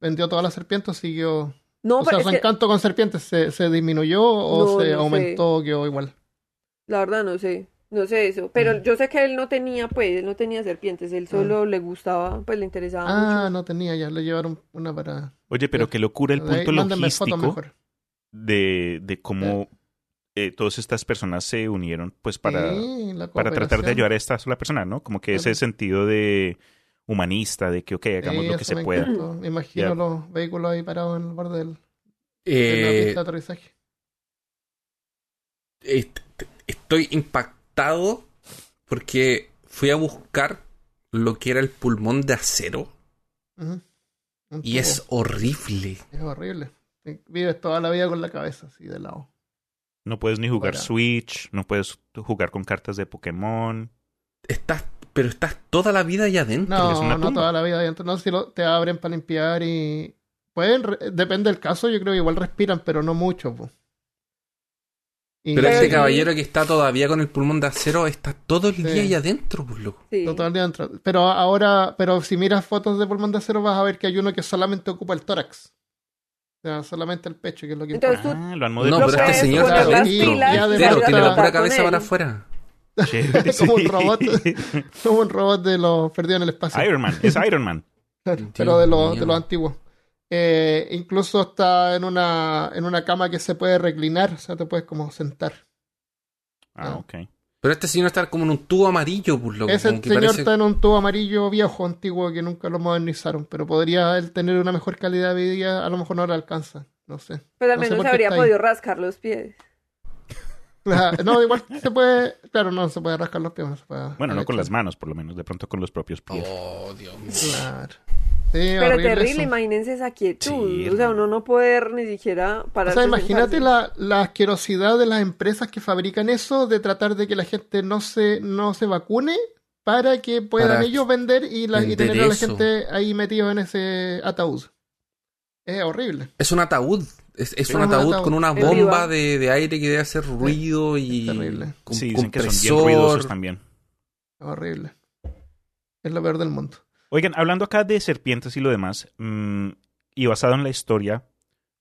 Vendió todas las serpientes o siguió... No, o sea, su es que, encanto con serpientes se, se disminuyó o No, se no sé. aumentó o quedó igual. la verdad no sé, no sé eso. Pero Mm. yo sé que él no tenía, pues, él no tenía serpientes, él solo le gustaba, pues le interesaba Ah, mucho. no tenía ya, le llevaron una para... Oye, pero qué locura el de ahí, punto logístico mejor. de, de cómo eh, todas estas personas se unieron pues para, Sí, para tratar de ayudar a esta sola persona, ¿no? Como que ese sentido de humanista, de que, ok, hagamos Sí, lo que se me pueda. encantó. Me imagino los vehículos ahí parados en el borde del, de la Eh, pista de aterrizaje. est- estoy impactado porque fui a buscar lo que era el pulmón de acero y es horrible. Es horrible. Vives toda la vida con la cabeza así de lado. No puedes ni jugar. Switch, no puedes jugar con cartas de Pokémon. Estás, pero estás toda la vida allá adentro. No, es una no tumba. toda la vida adentro. No, si lo- te abren para limpiar y... Pueden, re- depende del caso, yo creo que igual respiran, pero no mucho. po. Pero este y- caballero que está todavía con el pulmón de acero está todo el Sí. día ahí adentro, pues loco. Sí. Todo el día adentro. Pero ahora, pero si miras fotos de pulmón de acero vas a ver que hay uno que solamente ocupa el tórax. O sea, solamente el pecho, que es lo que Entonces importa. tú Ah, lo han No, pero este señor está adentro. entero, tiene la pura cabeza para afuera. *laughs* Como un robot. *laughs* Como un robot de los perdidos en el espacio. Iron Man, es Iron Man. Pero de los, de los antiguos. Eh, incluso está en una, en una cama que se puede reclinar, o sea, te puedes como sentar. Ah, Ah. ok. Pero este señor está como en un tubo amarillo, pues loco. Ese como que señor parece- está en un tubo amarillo viejo, antiguo, que nunca lo modernizaron, pero podría él tener una mejor calidad de vida, a lo mejor no le alcanza, no sé. Pues al No sé menos qué habría ahí. podido rascar los pies. Ajá, *laughs* No, igual se puede. Claro, no se puede rascar los pies. No se puede Bueno, no con las manos, por lo menos, de pronto con los propios pies. Oh, Dios mío. Claro. Sí, Pero horrible terrible, eso. imagínense esa quietud. Sí, o sea, uno no poder ni siquiera O parar sea, imagínate la, la asquerosidad de las empresas que fabrican eso, de tratar de que la gente no se, no se vacune para que puedan Para ellos vender y, la, y tener a la eso. gente ahí metido en ese ataúd. Es horrible. Es un ataúd. Es, es un es un ataúd ataúd. con una bomba de, de aire que debe hacer ruido y. terrible. con Sí, dicen que son bien ruidosos también. Es horrible. Es lo peor del mundo. Oigan, hablando acá de serpientes y lo demás, mm, y basado en la historia,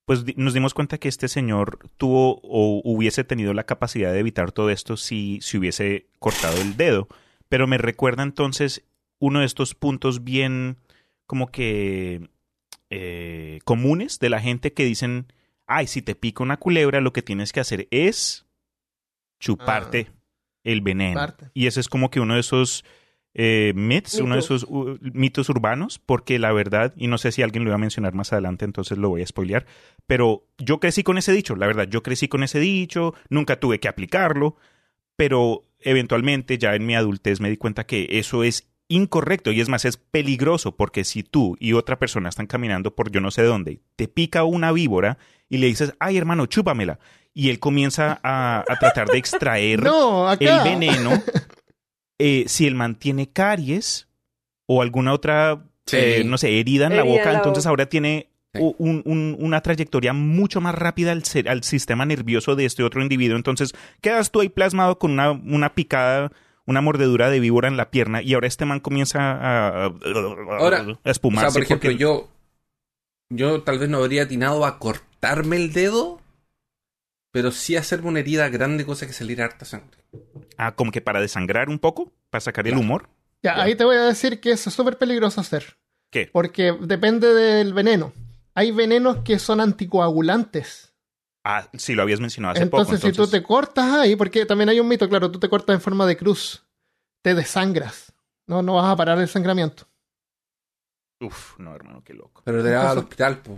pues nos dimos cuenta que este señor tuvo o hubiese tenido la capacidad de evitar todo esto si, si hubiese cortado el dedo. Pero me recuerda entonces uno de estos puntos bien como que eh, comunes de la gente que dicen, ay, si te pica una culebra, lo que tienes que hacer es chuparte el veneno. Parte. Y ese es como que uno de esos eh, myths, uno de esos uh, mitos urbanos, porque la verdad, y no sé si alguien lo iba a mencionar más adelante, entonces lo voy a spoilear, pero yo crecí con ese dicho, la verdad, yo crecí con ese dicho, nunca tuve que aplicarlo, pero eventualmente ya en mi adultez me di cuenta que eso es incorrecto y es más, es peligroso porque si tú y otra persona están caminando por yo no sé dónde, te pica una víbora y le dices, ay hermano, chúpamela, y él comienza a, a tratar de *laughs* extraer No, el veneno, *laughs* eh, si él mantiene caries o alguna otra, Sí. eh, no sé, herida en la en boca, la entonces boca. ahora tiene Sí. u- un- un- una trayectoria mucho más rápida al, ser- al sistema nervioso de este otro individuo. Entonces quedas tú ahí plasmado con una, una picada, una mordedura de víbora en la pierna y ahora este man comienza a, a- Ahora, a O espumarse. sea, por ejemplo, porque- yo. Yo tal vez no habría atinado a cortarme el dedo, pero sí hacerme una herida grande, cosa que salir harta sangre. Ah, como que para desangrar un poco, para sacar el humor. Ya, ahí te voy a decir que eso es súper peligroso hacer. ¿Qué? Porque depende del veneno. Hay venenos que son anticoagulantes. Ah, sí, lo habías mencionado hace Entonces, poco. si tú te cortas ahí, porque también hay un mito, claro, tú te cortas en forma de cruz, te desangras. No, no vas a parar el sangramiento. Uf, no, hermano, qué loco. Pero te vas al Entonces- hospital, pues.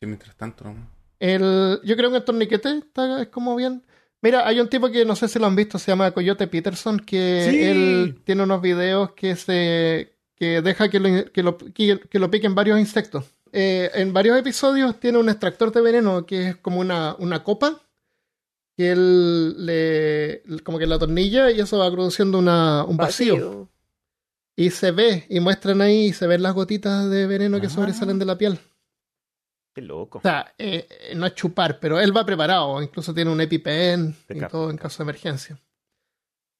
Sí, mientras tanto, ¿no? El, yo creo que el torniquete está, es como bien. Mira, hay un tipo que no sé si lo han visto, se llama Coyote Peterson, que Sí. él tiene unos videos que se que deja que lo, que lo, que- que lo piquen varios insectos. Eh, en varios episodios tiene un extractor de veneno que es como una, una copa que él le como que la tornilla y eso va produciendo una, un vacío. Y se ve, y muestran ahí, y se ven las gotitas de veneno que Ah. sobresalen de la piel. Qué loco. O sea, eh, no es chupar, pero él va preparado. Incluso tiene un EpiPen y todo en caso de emergencia.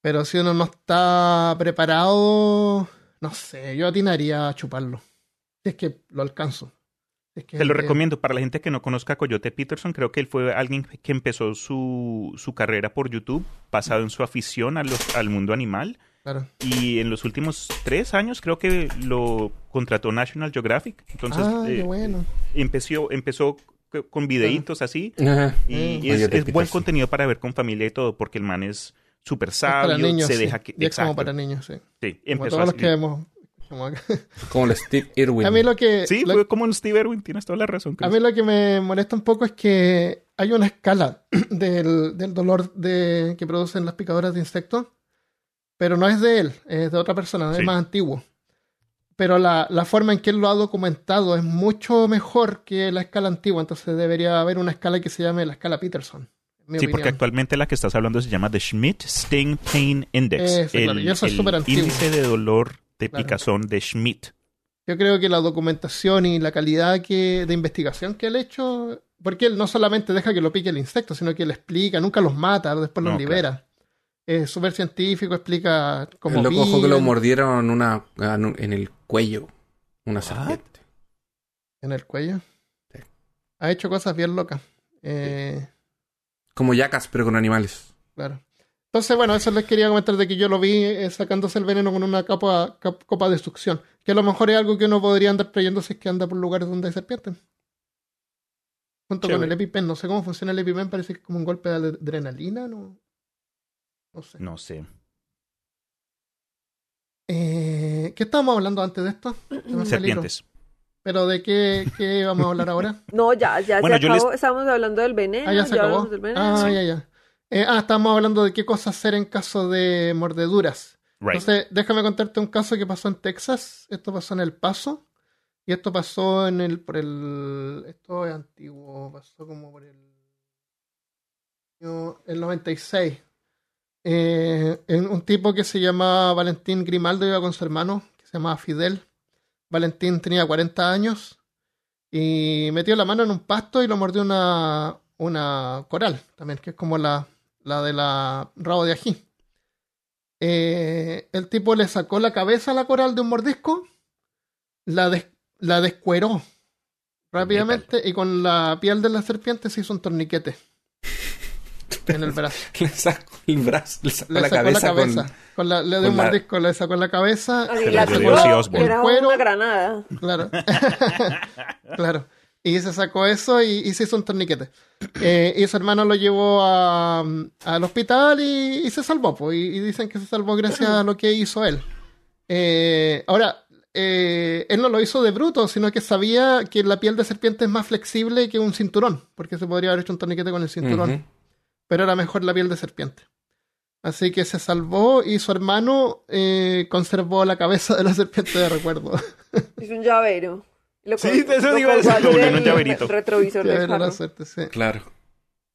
Pero si uno no está preparado, no sé, yo atinaría a chuparlo. Si es que lo alcanzo. Si es que Te lo recomiendo. Para la gente que no conozca a Coyote Peterson, creo que él fue alguien que empezó su, su carrera por YouTube, basado en su afición a los- al mundo animal. Claro. Y en los últimos tres años creo que lo contrató National Geographic. Entonces ah, eh, bueno. empezó, empezó con videitos así. Ajá. Y, y es, buen contenido para ver con familia y todo, porque el man es súper Es para sabio, niños. se sí. deja que... Y es como Exacto. para niños, sí. Sí, Como empezó todos los así. que vemos. como. *laughs* Como el Steve Irwin. A mí lo que. Sí, lo- fue como un Steve Irwin, tienes toda la razón. A mí lo que me molesta un poco es que hay una escala *clears throat* del, del dolor de, que producen las picadoras de insectos, pero no es de él, es de otra persona, Sí. es más antiguo. Pero la, la forma en que él lo ha documentado es mucho mejor que la escala antigua, entonces debería haber una escala que se llame la escala Peterson. Sí, porque actualmente la que estás hablando se llama The Schmidt Sting Pain Index. Ese, claro, y eso es el antiguo. índice de dolor de Claro. picazón de Schmidt. Yo creo que la documentación y la calidad que, de investigación que él ha hecho, porque él no solamente deja que lo pique el insecto, sino que le explica, nunca los mata, después los libera. Es súper científico, explica cómo el loco ojo que lo mordieron una, en el cuello. Una serpiente. en el cuello. Sí. Ha hecho cosas bien locas. Eh, Como yacas, pero con animales. Claro. Entonces, bueno, eso les quería comentar de que yo lo vi eh, sacándose el veneno con una capa, cap- copa de succión. Que a lo mejor es algo que uno podría andar trayendo si es que anda por lugares donde hay serpientes. Junto con el EpiPen. No sé cómo funciona el EpiPen. Parece que es como un golpe de ad- adrenalina. No, no sé. No sé. Eh, ¿Qué estábamos hablando antes de esto? Serpientes. ¿Pero de qué, qué vamos a hablar ahora? *laughs* No, ya, ya Bueno, se yo les- acabó. Estábamos hablando del veneno. Ah, ya se acabó. hablamos del veneno. Ah, Sí. ya, ya. Eh, ah, estábamos hablando de qué cosas hacer en caso de mordeduras. Right. Entonces, déjame contarte un caso que pasó en Texas. Esto pasó en El Paso. Y esto pasó en el, por el, esto es antiguo, pasó como por el, el 96. Eh, un tipo que se llamaba Valentín Grimaldo iba con su hermano, que se llamaba Fidel. Valentín tenía 40 años y metió la mano en un pasto y lo mordió una, una coral, también, que es como la, la de la rabo de ají. Eh, el tipo le sacó la cabeza a la coral de un mordisco, la, des- la descueró rápidamente y con la piel de la serpiente se hizo un torniquete en el brazo. *laughs* Le sacó el brazo, le sacó Le la sacó cabeza, la cabeza. con... Con la, le dio un la- mordisco, le sacó la cabeza. Así Se la Osbourne. era Cuero. una granada. Claro. *laughs* claro. Y se sacó eso y, y se hizo un torniquete. Eh, y su hermano lo llevó a- al hospital y, y se salvó. pues, y, y dicen que se salvó gracias a lo que hizo él. Eh, ahora, eh, él no lo hizo de bruto, sino que sabía que la piel de serpiente es más flexible que un cinturón, porque se podría haber hecho un torniquete con el cinturón Ujú. Pero era mejor la piel de serpiente. Así que se salvó y su hermano eh, conservó la cabeza de la serpiente de recuerdo. *laughs* Hizo un llavero. Lo Sí, eso en en un llaverito. Retrovisor del era la suerte, sí. Claro.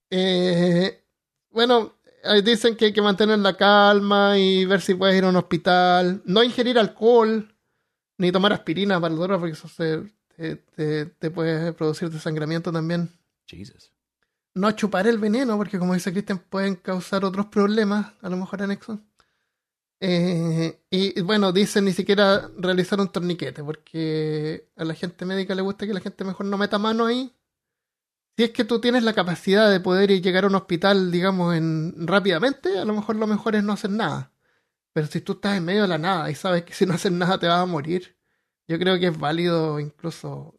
Eh, bueno, dicen que hay que mantener la calma y ver si puedes ir a un hospital. No ingerir alcohol, ni tomar aspirina para el dolor, porque eso se- te, te- te puede producir desangramiento también. Jesus. No chupar el veneno, porque como dice Cristian, pueden causar otros problemas, a lo mejor anexos. Eh, y bueno, dicen ni siquiera realizar un torniquete, porque a la gente médica le gusta que la gente mejor no meta mano ahí. Si es que tú tienes la capacidad de poder ir- llegar a un hospital, digamos, en, rápidamente, a lo mejor lo mejor es no hacer nada. Pero si tú estás en medio de la nada y sabes que si no haces nada te vas a morir, yo creo que es válido incluso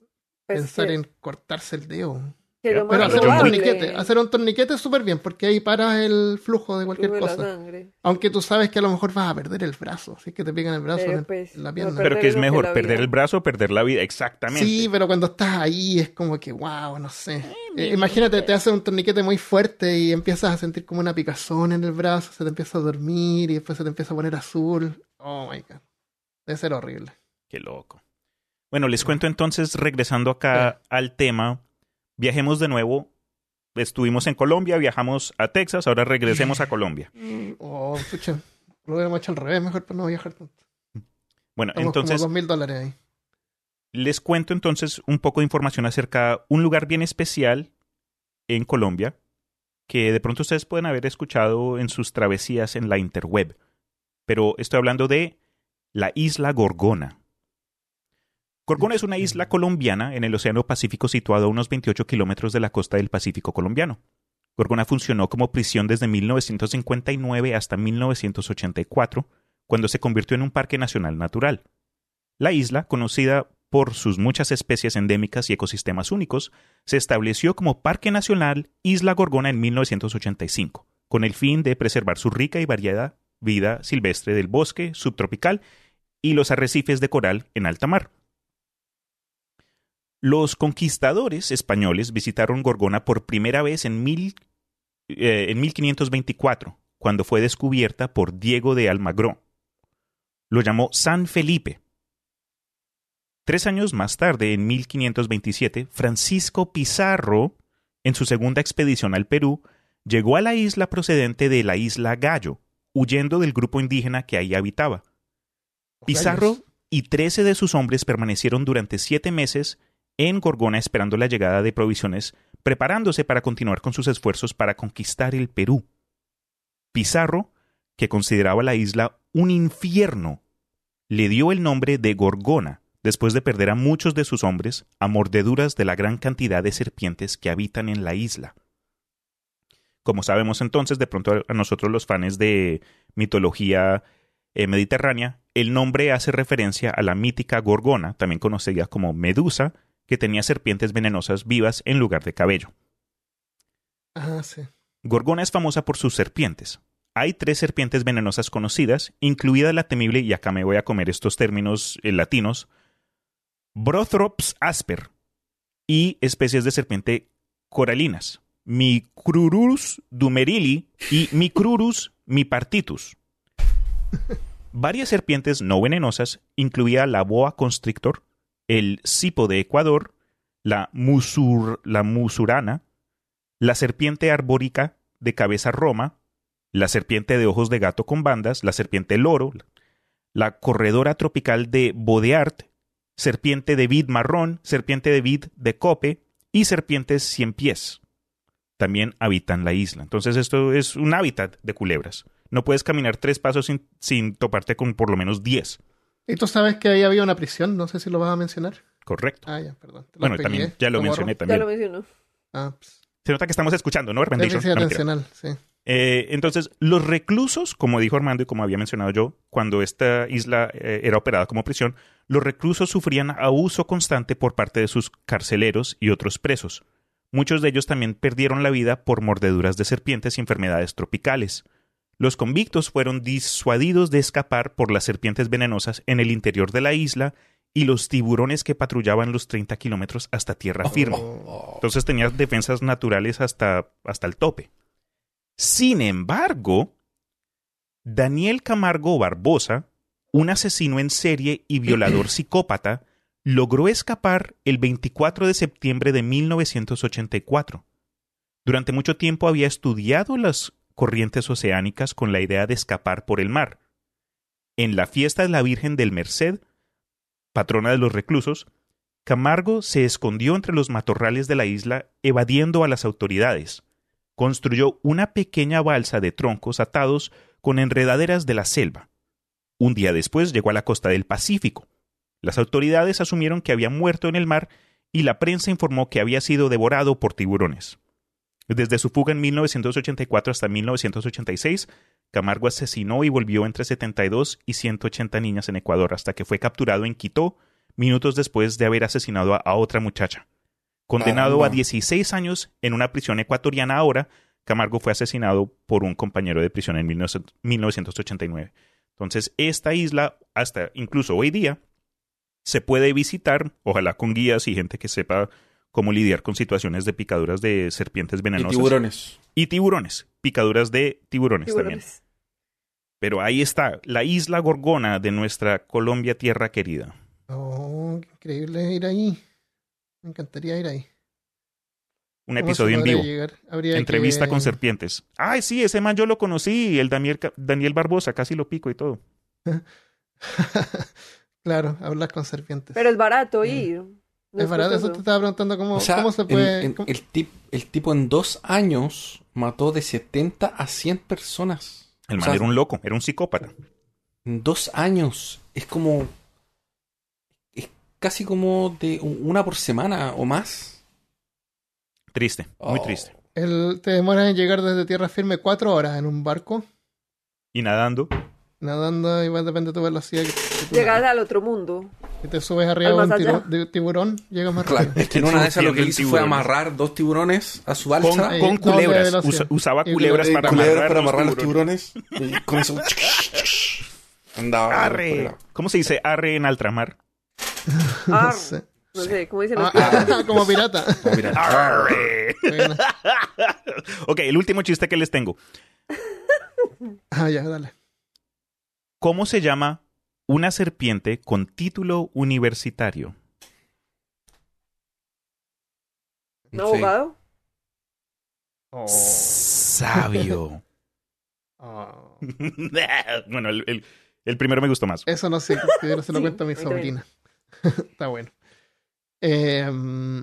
Pues pensar en cortarse el dedo. Pero hacer un torniquete, hacer un torniquete súper bien, porque ahí paras el flujo de cualquier cosa. Aunque tú sabes que a lo mejor vas a perder el brazo, si es que te pican el brazo Pero en, pues, en la pierna. Pero que es que mejor, perder el brazo o perder la vida. Exactamente. Sí, pero cuando estás ahí es como que, wow, no sé. Eh, imagínate, te hacen un torniquete muy fuerte y empiezas a sentir como una picazón en el brazo, se te empieza a dormir y después se te empieza a poner azul. Oh my god. Debe ser horrible. Qué loco. Bueno, les cuento entonces, regresando acá al tema, viajemos de nuevo. Estuvimos en Colombia, viajamos a Texas, ahora regresemos a *laughs* Colombia. Oh, pucha. Lo hubiéramos hecho al revés, mejor para no viajar tanto. Bueno, Estamos entonces como dólares ahí. les cuento entonces un poco de información acerca de un lugar bien especial en Colombia que de pronto ustedes pueden haber escuchado en sus travesías en la interweb. Pero estoy hablando de la isla Gorgona. Gorgona es una isla colombiana en el Océano Pacífico situada a unos 28 kilómetros de la costa del Pacífico colombiano. Gorgona funcionó como prisión desde 1959 hasta 1984, cuando se convirtió en un parque nacional natural. La isla, conocida por sus muchas especies endémicas y ecosistemas únicos, se estableció como Parque Nacional Isla Gorgona en 1985, con el fin de preservar su rica y variada vida silvestre del bosque subtropical y los arrecifes de coral en alta mar. Los conquistadores españoles visitaron Gorgona por primera vez en, mil, eh, en 1524, cuando fue descubierta por Diego de Almagro. Lo llamó San Felipe. Tres años más tarde, en 1527, Francisco Pizarro, en su segunda expedición al Perú, llegó a la isla procedente de la isla Gallo, huyendo del grupo indígena que ahí habitaba. Pizarro y trece de sus hombres permanecieron durante siete meses en Gorgona esperando la llegada de provisiones, preparándose para continuar con sus esfuerzos para conquistar el Perú. Pizarro, que consideraba la isla un infierno, le dio el nombre de Gorgona, después de perder a muchos de sus hombres a mordeduras de la gran cantidad de serpientes que habitan en la isla. Como sabemos entonces, de pronto a nosotros los fans de mitología eh, mediterránea, el nombre hace referencia a la mítica Gorgona, también conocida como Medusa, que tenía serpientes venenosas vivas en lugar de cabello. Ah, sí. Gorgona es famosa por sus serpientes. Hay tres serpientes venenosas conocidas, incluida la temible, y acá me voy a comer estos términos eh, latinos, Brothrops asper y especies de serpiente coralinas, Micrurus dumerili y Micrurus mipartitus. *laughs* Varias serpientes no venenosas, incluía la boa constrictor, el cipo de Ecuador, la, musur, la musurana, la serpiente arbórica de cabeza roma, la serpiente de ojos de gato con bandas, la serpiente loro, la corredora tropical de Bodeart, serpiente de vid marrón, serpiente de vid de cope y serpientes cien pies. También habitan la isla. Entonces esto es un hábitat de culebras. No puedes caminar tres pasos sin, sin toparte con por lo menos diez. Y tú sabes que ahí había una prisión, no sé si lo vas a mencionar. Correcto. Ah, ya, perdón. Te bueno, pegué, también ya lo mencioné ro- Ya también. lo mencionó. Ah, pues, Se nota que estamos escuchando, ¿no? Recommendation. No, mentira. atencional, sí. Eh, entonces, los reclusos, como dijo Armando y como había mencionado yo, cuando esta isla eh, era operada como prisión, los reclusos sufrían abuso constante por parte de sus carceleros y otros presos. Muchos de ellos también perdieron la vida por mordeduras de serpientes y enfermedades tropicales. Los convictos fueron disuadidos de escapar por las serpientes venenosas en el interior de la isla y los tiburones que patrullaban los 30 kilómetros hasta tierra firme. Entonces tenía defensas naturales hasta, hasta el tope. Sin embargo, Daniel Camargo Barbosa, un asesino en serie y violador *clears throat* psicópata, logró escapar el 24 de septiembre de 1984. Durante mucho tiempo había estudiado las corrientes oceánicas con la idea de escapar por el mar. En la fiesta de la Virgen del Merced, patrona de los reclusos, Camargo se escondió entre los matorrales de la isla evadiendo a las autoridades. Construyó una pequeña balsa de troncos atados con enredaderas de la selva. Un día después llegó a la costa del Pacífico. Las autoridades asumieron que había muerto en el mar y la prensa informó que había sido devorado por tiburones. Desde su fuga en 1984 hasta 1986, Camargo asesinó y volvió entre 72 y 180 niñas en Ecuador hasta que fue capturado en Quito minutos después de haber asesinado a, otra muchacha. Condenado a 16 años en una prisión ecuatoriana ahora, Camargo fue asesinado por un compañero de prisión en 19 1989. Entonces, esta isla, hasta incluso hoy día, se puede visitar, ojalá con guías y gente que sepa cómo lidiar con situaciones de picaduras de serpientes Y venenosas. tiburones. Y tiburones, picaduras de tiburones, también. Pero ahí está, la isla Gorgona de nuestra Colombia tierra querida. Oh, qué increíble ir ahí. Me encantaría ir ahí. Un ¿Cómo episodio en vivo. Entrevista que- con serpientes. Ay, sí, ese man yo lo conocí, el Daniel, Barbosa, casi lo pico y todo. *laughs* claro, hablar con serpientes. Pero es barato ir. No es barato, eso te estaba preguntando cómo, O sea, cómo se puede... en- cómo- el, tip- el tipo en dos años mató de 70 a 100 personas. El O man sea, era un loco, era un psicópata. En dos años. Es como. Es casi como de una por semana o más. Triste, muy Oh. triste. El- te demoras en llegar desde tierra firme cuatro horas en un barco, Y nadando, nadando, va, depende de tu velocidad. que- que tú Llegas nades. al otro mundo. Si te subes arriba un allá. de tiburón, llegas más Claro, rápido. es que en una de esas lo que hizo fue tiburón. amarrar dos tiburones a su balsa. Ahí, con culebras. Usa- usaba Y culebras Eh, para culebras amarrar, para los amarrar los tiburones. tiburones. Y con eso. Andaba. Arre. ¿Cómo se dice arre en altramar? *laughs* No sé. No sé, ¿cómo dicen los Ah, piratas? *laughs* ah, como pirata. *laughs* Oh, mira. Arre. Bueno. ok, el último chiste que les tengo. Ah, ya, dale. ¿Cómo se llama una serpiente con título universitario? ¿Un abogado? Oh. Sabio. *laughs* Oh. *laughs* bueno, el, el- el primero me gustó más. Eso no sé, que yo se lo Sí, cuento a mi sobrina. *laughs* Está bueno. Eh, mm,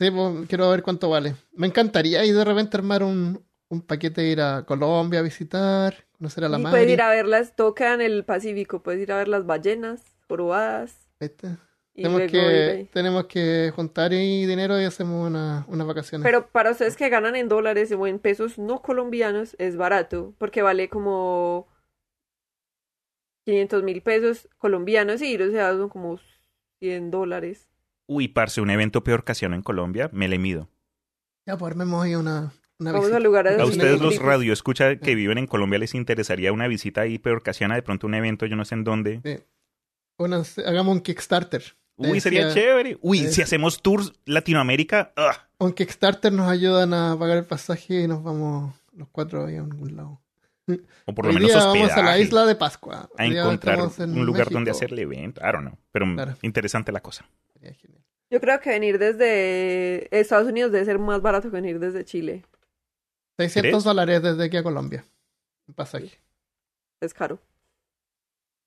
sí, pues, quiero ver cuánto vale. Me encantaría ir de repente armar un, un paquete de ir a Colombia a visitar, conocer a la Y madre. puedes ir a verlas, toca en el Pacífico, puedes ir a ver las ballenas jorobadas. Y Tenemos que, tenemos que juntar ahí dinero y hacemos una, unas vacaciones. Pero para ustedes que ganan en dólares o en pesos no colombianos, es barato, porque vale como 500 mil pesos colombianos y o sea, son como 100 dólares. Uy, parce, un evento peor ocasión en Colombia, me le mido. Ya, pues armemos ahí una, una Vamos visita. a lugares A así ustedes los ricos. radio escucha que viven en Colombia les interesaría una visita ahí peor ocasiona de pronto un evento, yo no sé en dónde. Una- hagamos un Kickstarter. Uy, sería chévere. Uy, eh, si hacemos tours Latinoamérica, ugh, Un Kickstarter nos ayudan a pagar el pasaje y nos vamos los cuatro ahí a algún lado. o por lo Hoy menos día vamos a la isla de Pascua. a encontrar en un lugar México. donde hacer el evento. I don't know. Pero Claro. interesante la cosa. Sería genial. Yo creo que venir desde Estados Unidos debe ser más barato que venir desde Chile. 600 ¿Crees? dólares desde aquí a Colombia. Un pasaje. Es caro.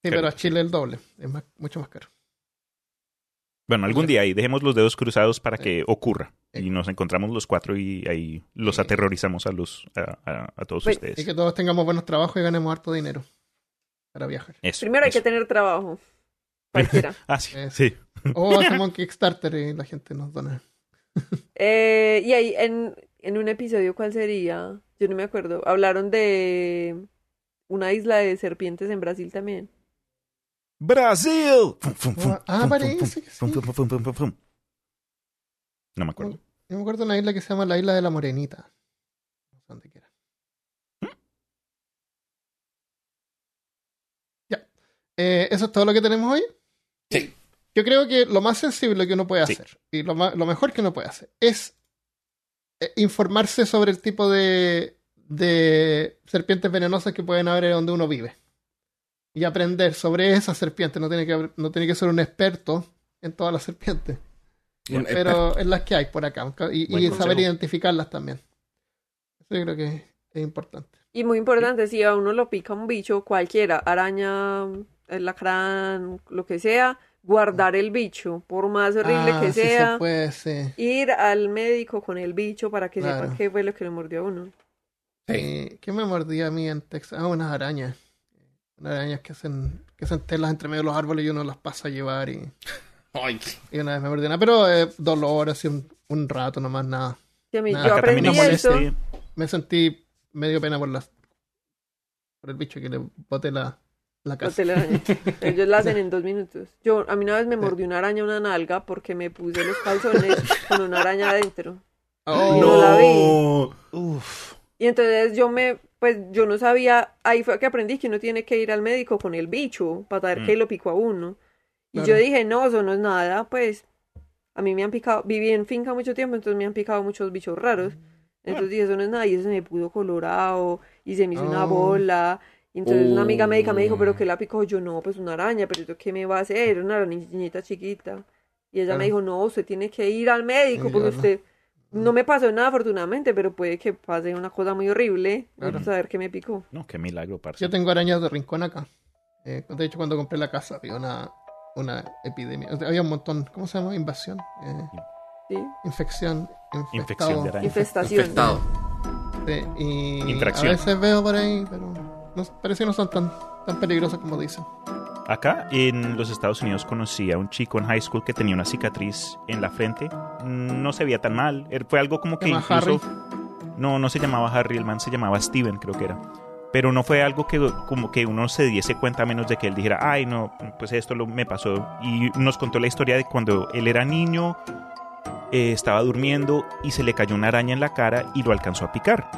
Sí, Claro, pero a. Chile el doble. Es más- mucho más caro. Bueno, algún día ahí dejemos los dedos cruzados para Sí. que ocurra. Sí. Y nos encontramos los cuatro y ahí los Sí. aterrorizamos a los a, a- a todos Pues, ustedes. Y que todos tengamos buenos trabajos y ganemos harto dinero para viajar. Eso, Primero hay eso. que tener trabajo. Cualquiera. *laughs* Ah, sí. Eso. sí. O hacemos un *laughs* Kickstarter y la gente nos dona. Eh, y ahí en, en un episodio, ¿cuál sería? Yo no me acuerdo. Hablaron de una isla de serpientes en Brasil también. ¡Brasil! Fum, fum, fum, Ah, parece que sí. No me acuerdo. Yo me acuerdo de una isla que se llama la Isla de la Morenita. No sé dónde queda. Ya. Eh, ¿Eso es todo lo que tenemos hoy? Sí. Yo creo que lo más sensible que uno puede Sí. hacer y lo, mejor que uno puede hacer es informarse sobre el tipo de, de serpientes venenosas que pueden haber en donde uno vive y aprender sobre esas serpientes. No tiene que, no tiene que ser un experto en todas las serpientes, Un pero en las que hay por acá y, saber identificarlas también. Eso yo creo que es importante. Y muy importante, si a uno lo pica un bicho, cualquiera, araña, el lacrán, lo que sea, guardar el bicho, por más horrible Ah, que sí sea. se puede, sí. Ir al médico con el bicho para que Claro. sepa qué fue lo que le mordió a uno. Sí. ¿Qué me mordía a mí en Texas? Ah, unas arañas. Unas arañas que hacen, que hacen telas entre medio de los árboles y uno las pasa a llevar y, *laughs* Ay, y una vez me mordió una. Pero eh, dolor, así un, un rato nomás, nada. Y a mí, Nada, yo aprendí eso. Me sentí medio pena por las por el bicho que le boté la, la casa. *laughs* Ellos la hacen en dos minutos. Yo, a mí una vez me mordió una araña una nalga porque me puse los calzones con una araña adentro. Oh, No la vi. Uf. Y entonces yo me, pues yo no sabía, ahí fue que aprendí que uno tiene que ir al médico con el bicho para saber Mm. qué lo picó a uno. Y Claro. yo dije, no, eso no es nada, pues a mí me han picado, viví en finca mucho tiempo, entonces me han picado muchos bichos raros. Entonces dije, eso no es nada, y eso se me pudo colorado, y se me hizo una Oh. bola. Entonces una amiga médica me dijo, pero Oh. ¿qué la picó? Yo, no, pues una araña, pero ¿esto ¿qué me va a hacer? Una niñita chiquita. Y ella Claro. me dijo, no, usted tiene que ir al médico, porque claro. usted... No me pasó nada afortunadamente, pero puede que pase una cosa muy horrible. Claro. Vamos a ver qué me picó. No, qué milagro, parce. Yo tengo arañas de rincón acá. Eh, de hecho, cuando compré la casa había una, una epidemia. O sea, había un montón. ¿Cómo se llama? Invasión. Eh, ¿sí? infección. Infección de araña. Infestación. infectado. Sí, y Infracción. a veces veo por ahí, pero no, parece que no son tan, tan peligrosos como dicen. Acá en los Estados Unidos conocí a un chico en high school que tenía una cicatriz en la frente. Mm, No se veía tan mal. Fue algo como que incluso... No, no se llamaba Harry, el man se llamaba Steven, creo que era. Pero no fue algo que como que uno se diese cuenta a menos de que él dijera, ay, no, pues esto lo, me pasó. Y nos contó la historia de cuando él era niño, eh, estaba durmiendo y se le cayó una araña en la cara y lo alcanzó a picar.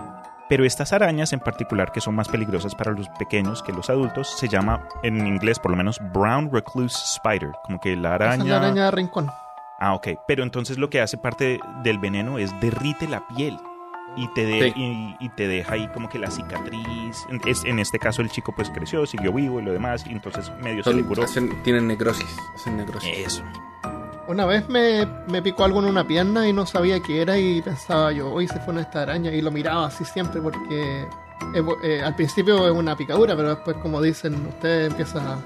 Pero estas arañas en particular, que son más peligrosas para los pequeños que los adultos, se llama en inglés por lo menos Brown Recluse Spider, como que la Esa es araña... la araña de rincón. Ah, ok. Pero entonces lo que hace parte del veneno es derrite la piel y te, de- Sí. y, y te deja ahí como que la cicatriz. En, es- en este caso el chico pues creció, siguió vivo y lo demás, y entonces medio se le curó. hacen- tienen necrosis. Hacen necrosis. Eso. Una vez me, me picó algo en una pierna y no sabía qué era y pensaba yo, hoy se fue una esta araña y lo miraba así siempre porque eh, eh, al principio es una picadura, pero después como dicen, usted empieza a,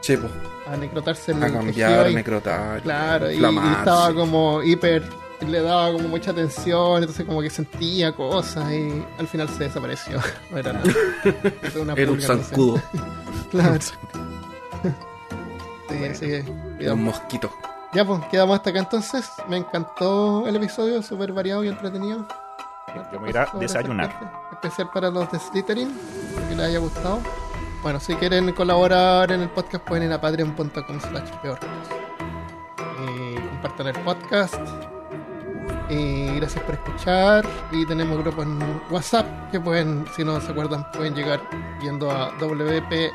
Sí, po. a necrotarse el A cambiar, ahí. necrotar. Claro, y, y estaba como hiper, le daba como mucha tensión, entonces como que sentía cosas y al final se desapareció. *laughs* No era nada. *laughs* Una Era un zancudo. *laughs* Claro. Sí, así que, cuidado. un mosquito. Ya pues, quedamos hasta acá entonces. Me encantó el episodio, súper variado y entretenido. Yo me voy a desayunar. Especial para los de Slytherin, espero que les haya gustado. Bueno, si quieren colaborar en el podcast pueden ir a patreon.com slash peor. Y compartan el podcast. Y gracias por escuchar. Y tenemos grupos en WhatsApp que pueden, si no se acuerdan, pueden llegar yendo a wp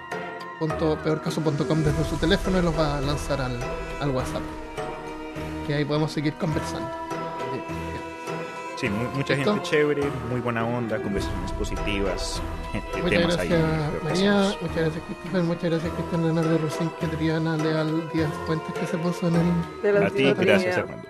peorcaso.com desde su teléfono y los va a lanzar al, al WhatsApp. Que ahí podemos seguir conversando. Sí, mu- mucha ¿Listo? gente chévere, muy buena onda, conversaciones positivas, gente, Muchas temas ahí. gracias María, muchas gracias Christopher, muchas gracias Cristian Leonardo Rosín, que Triana Leal Díaz Fuentes que se puso en el... De la A ti, gracias Armando.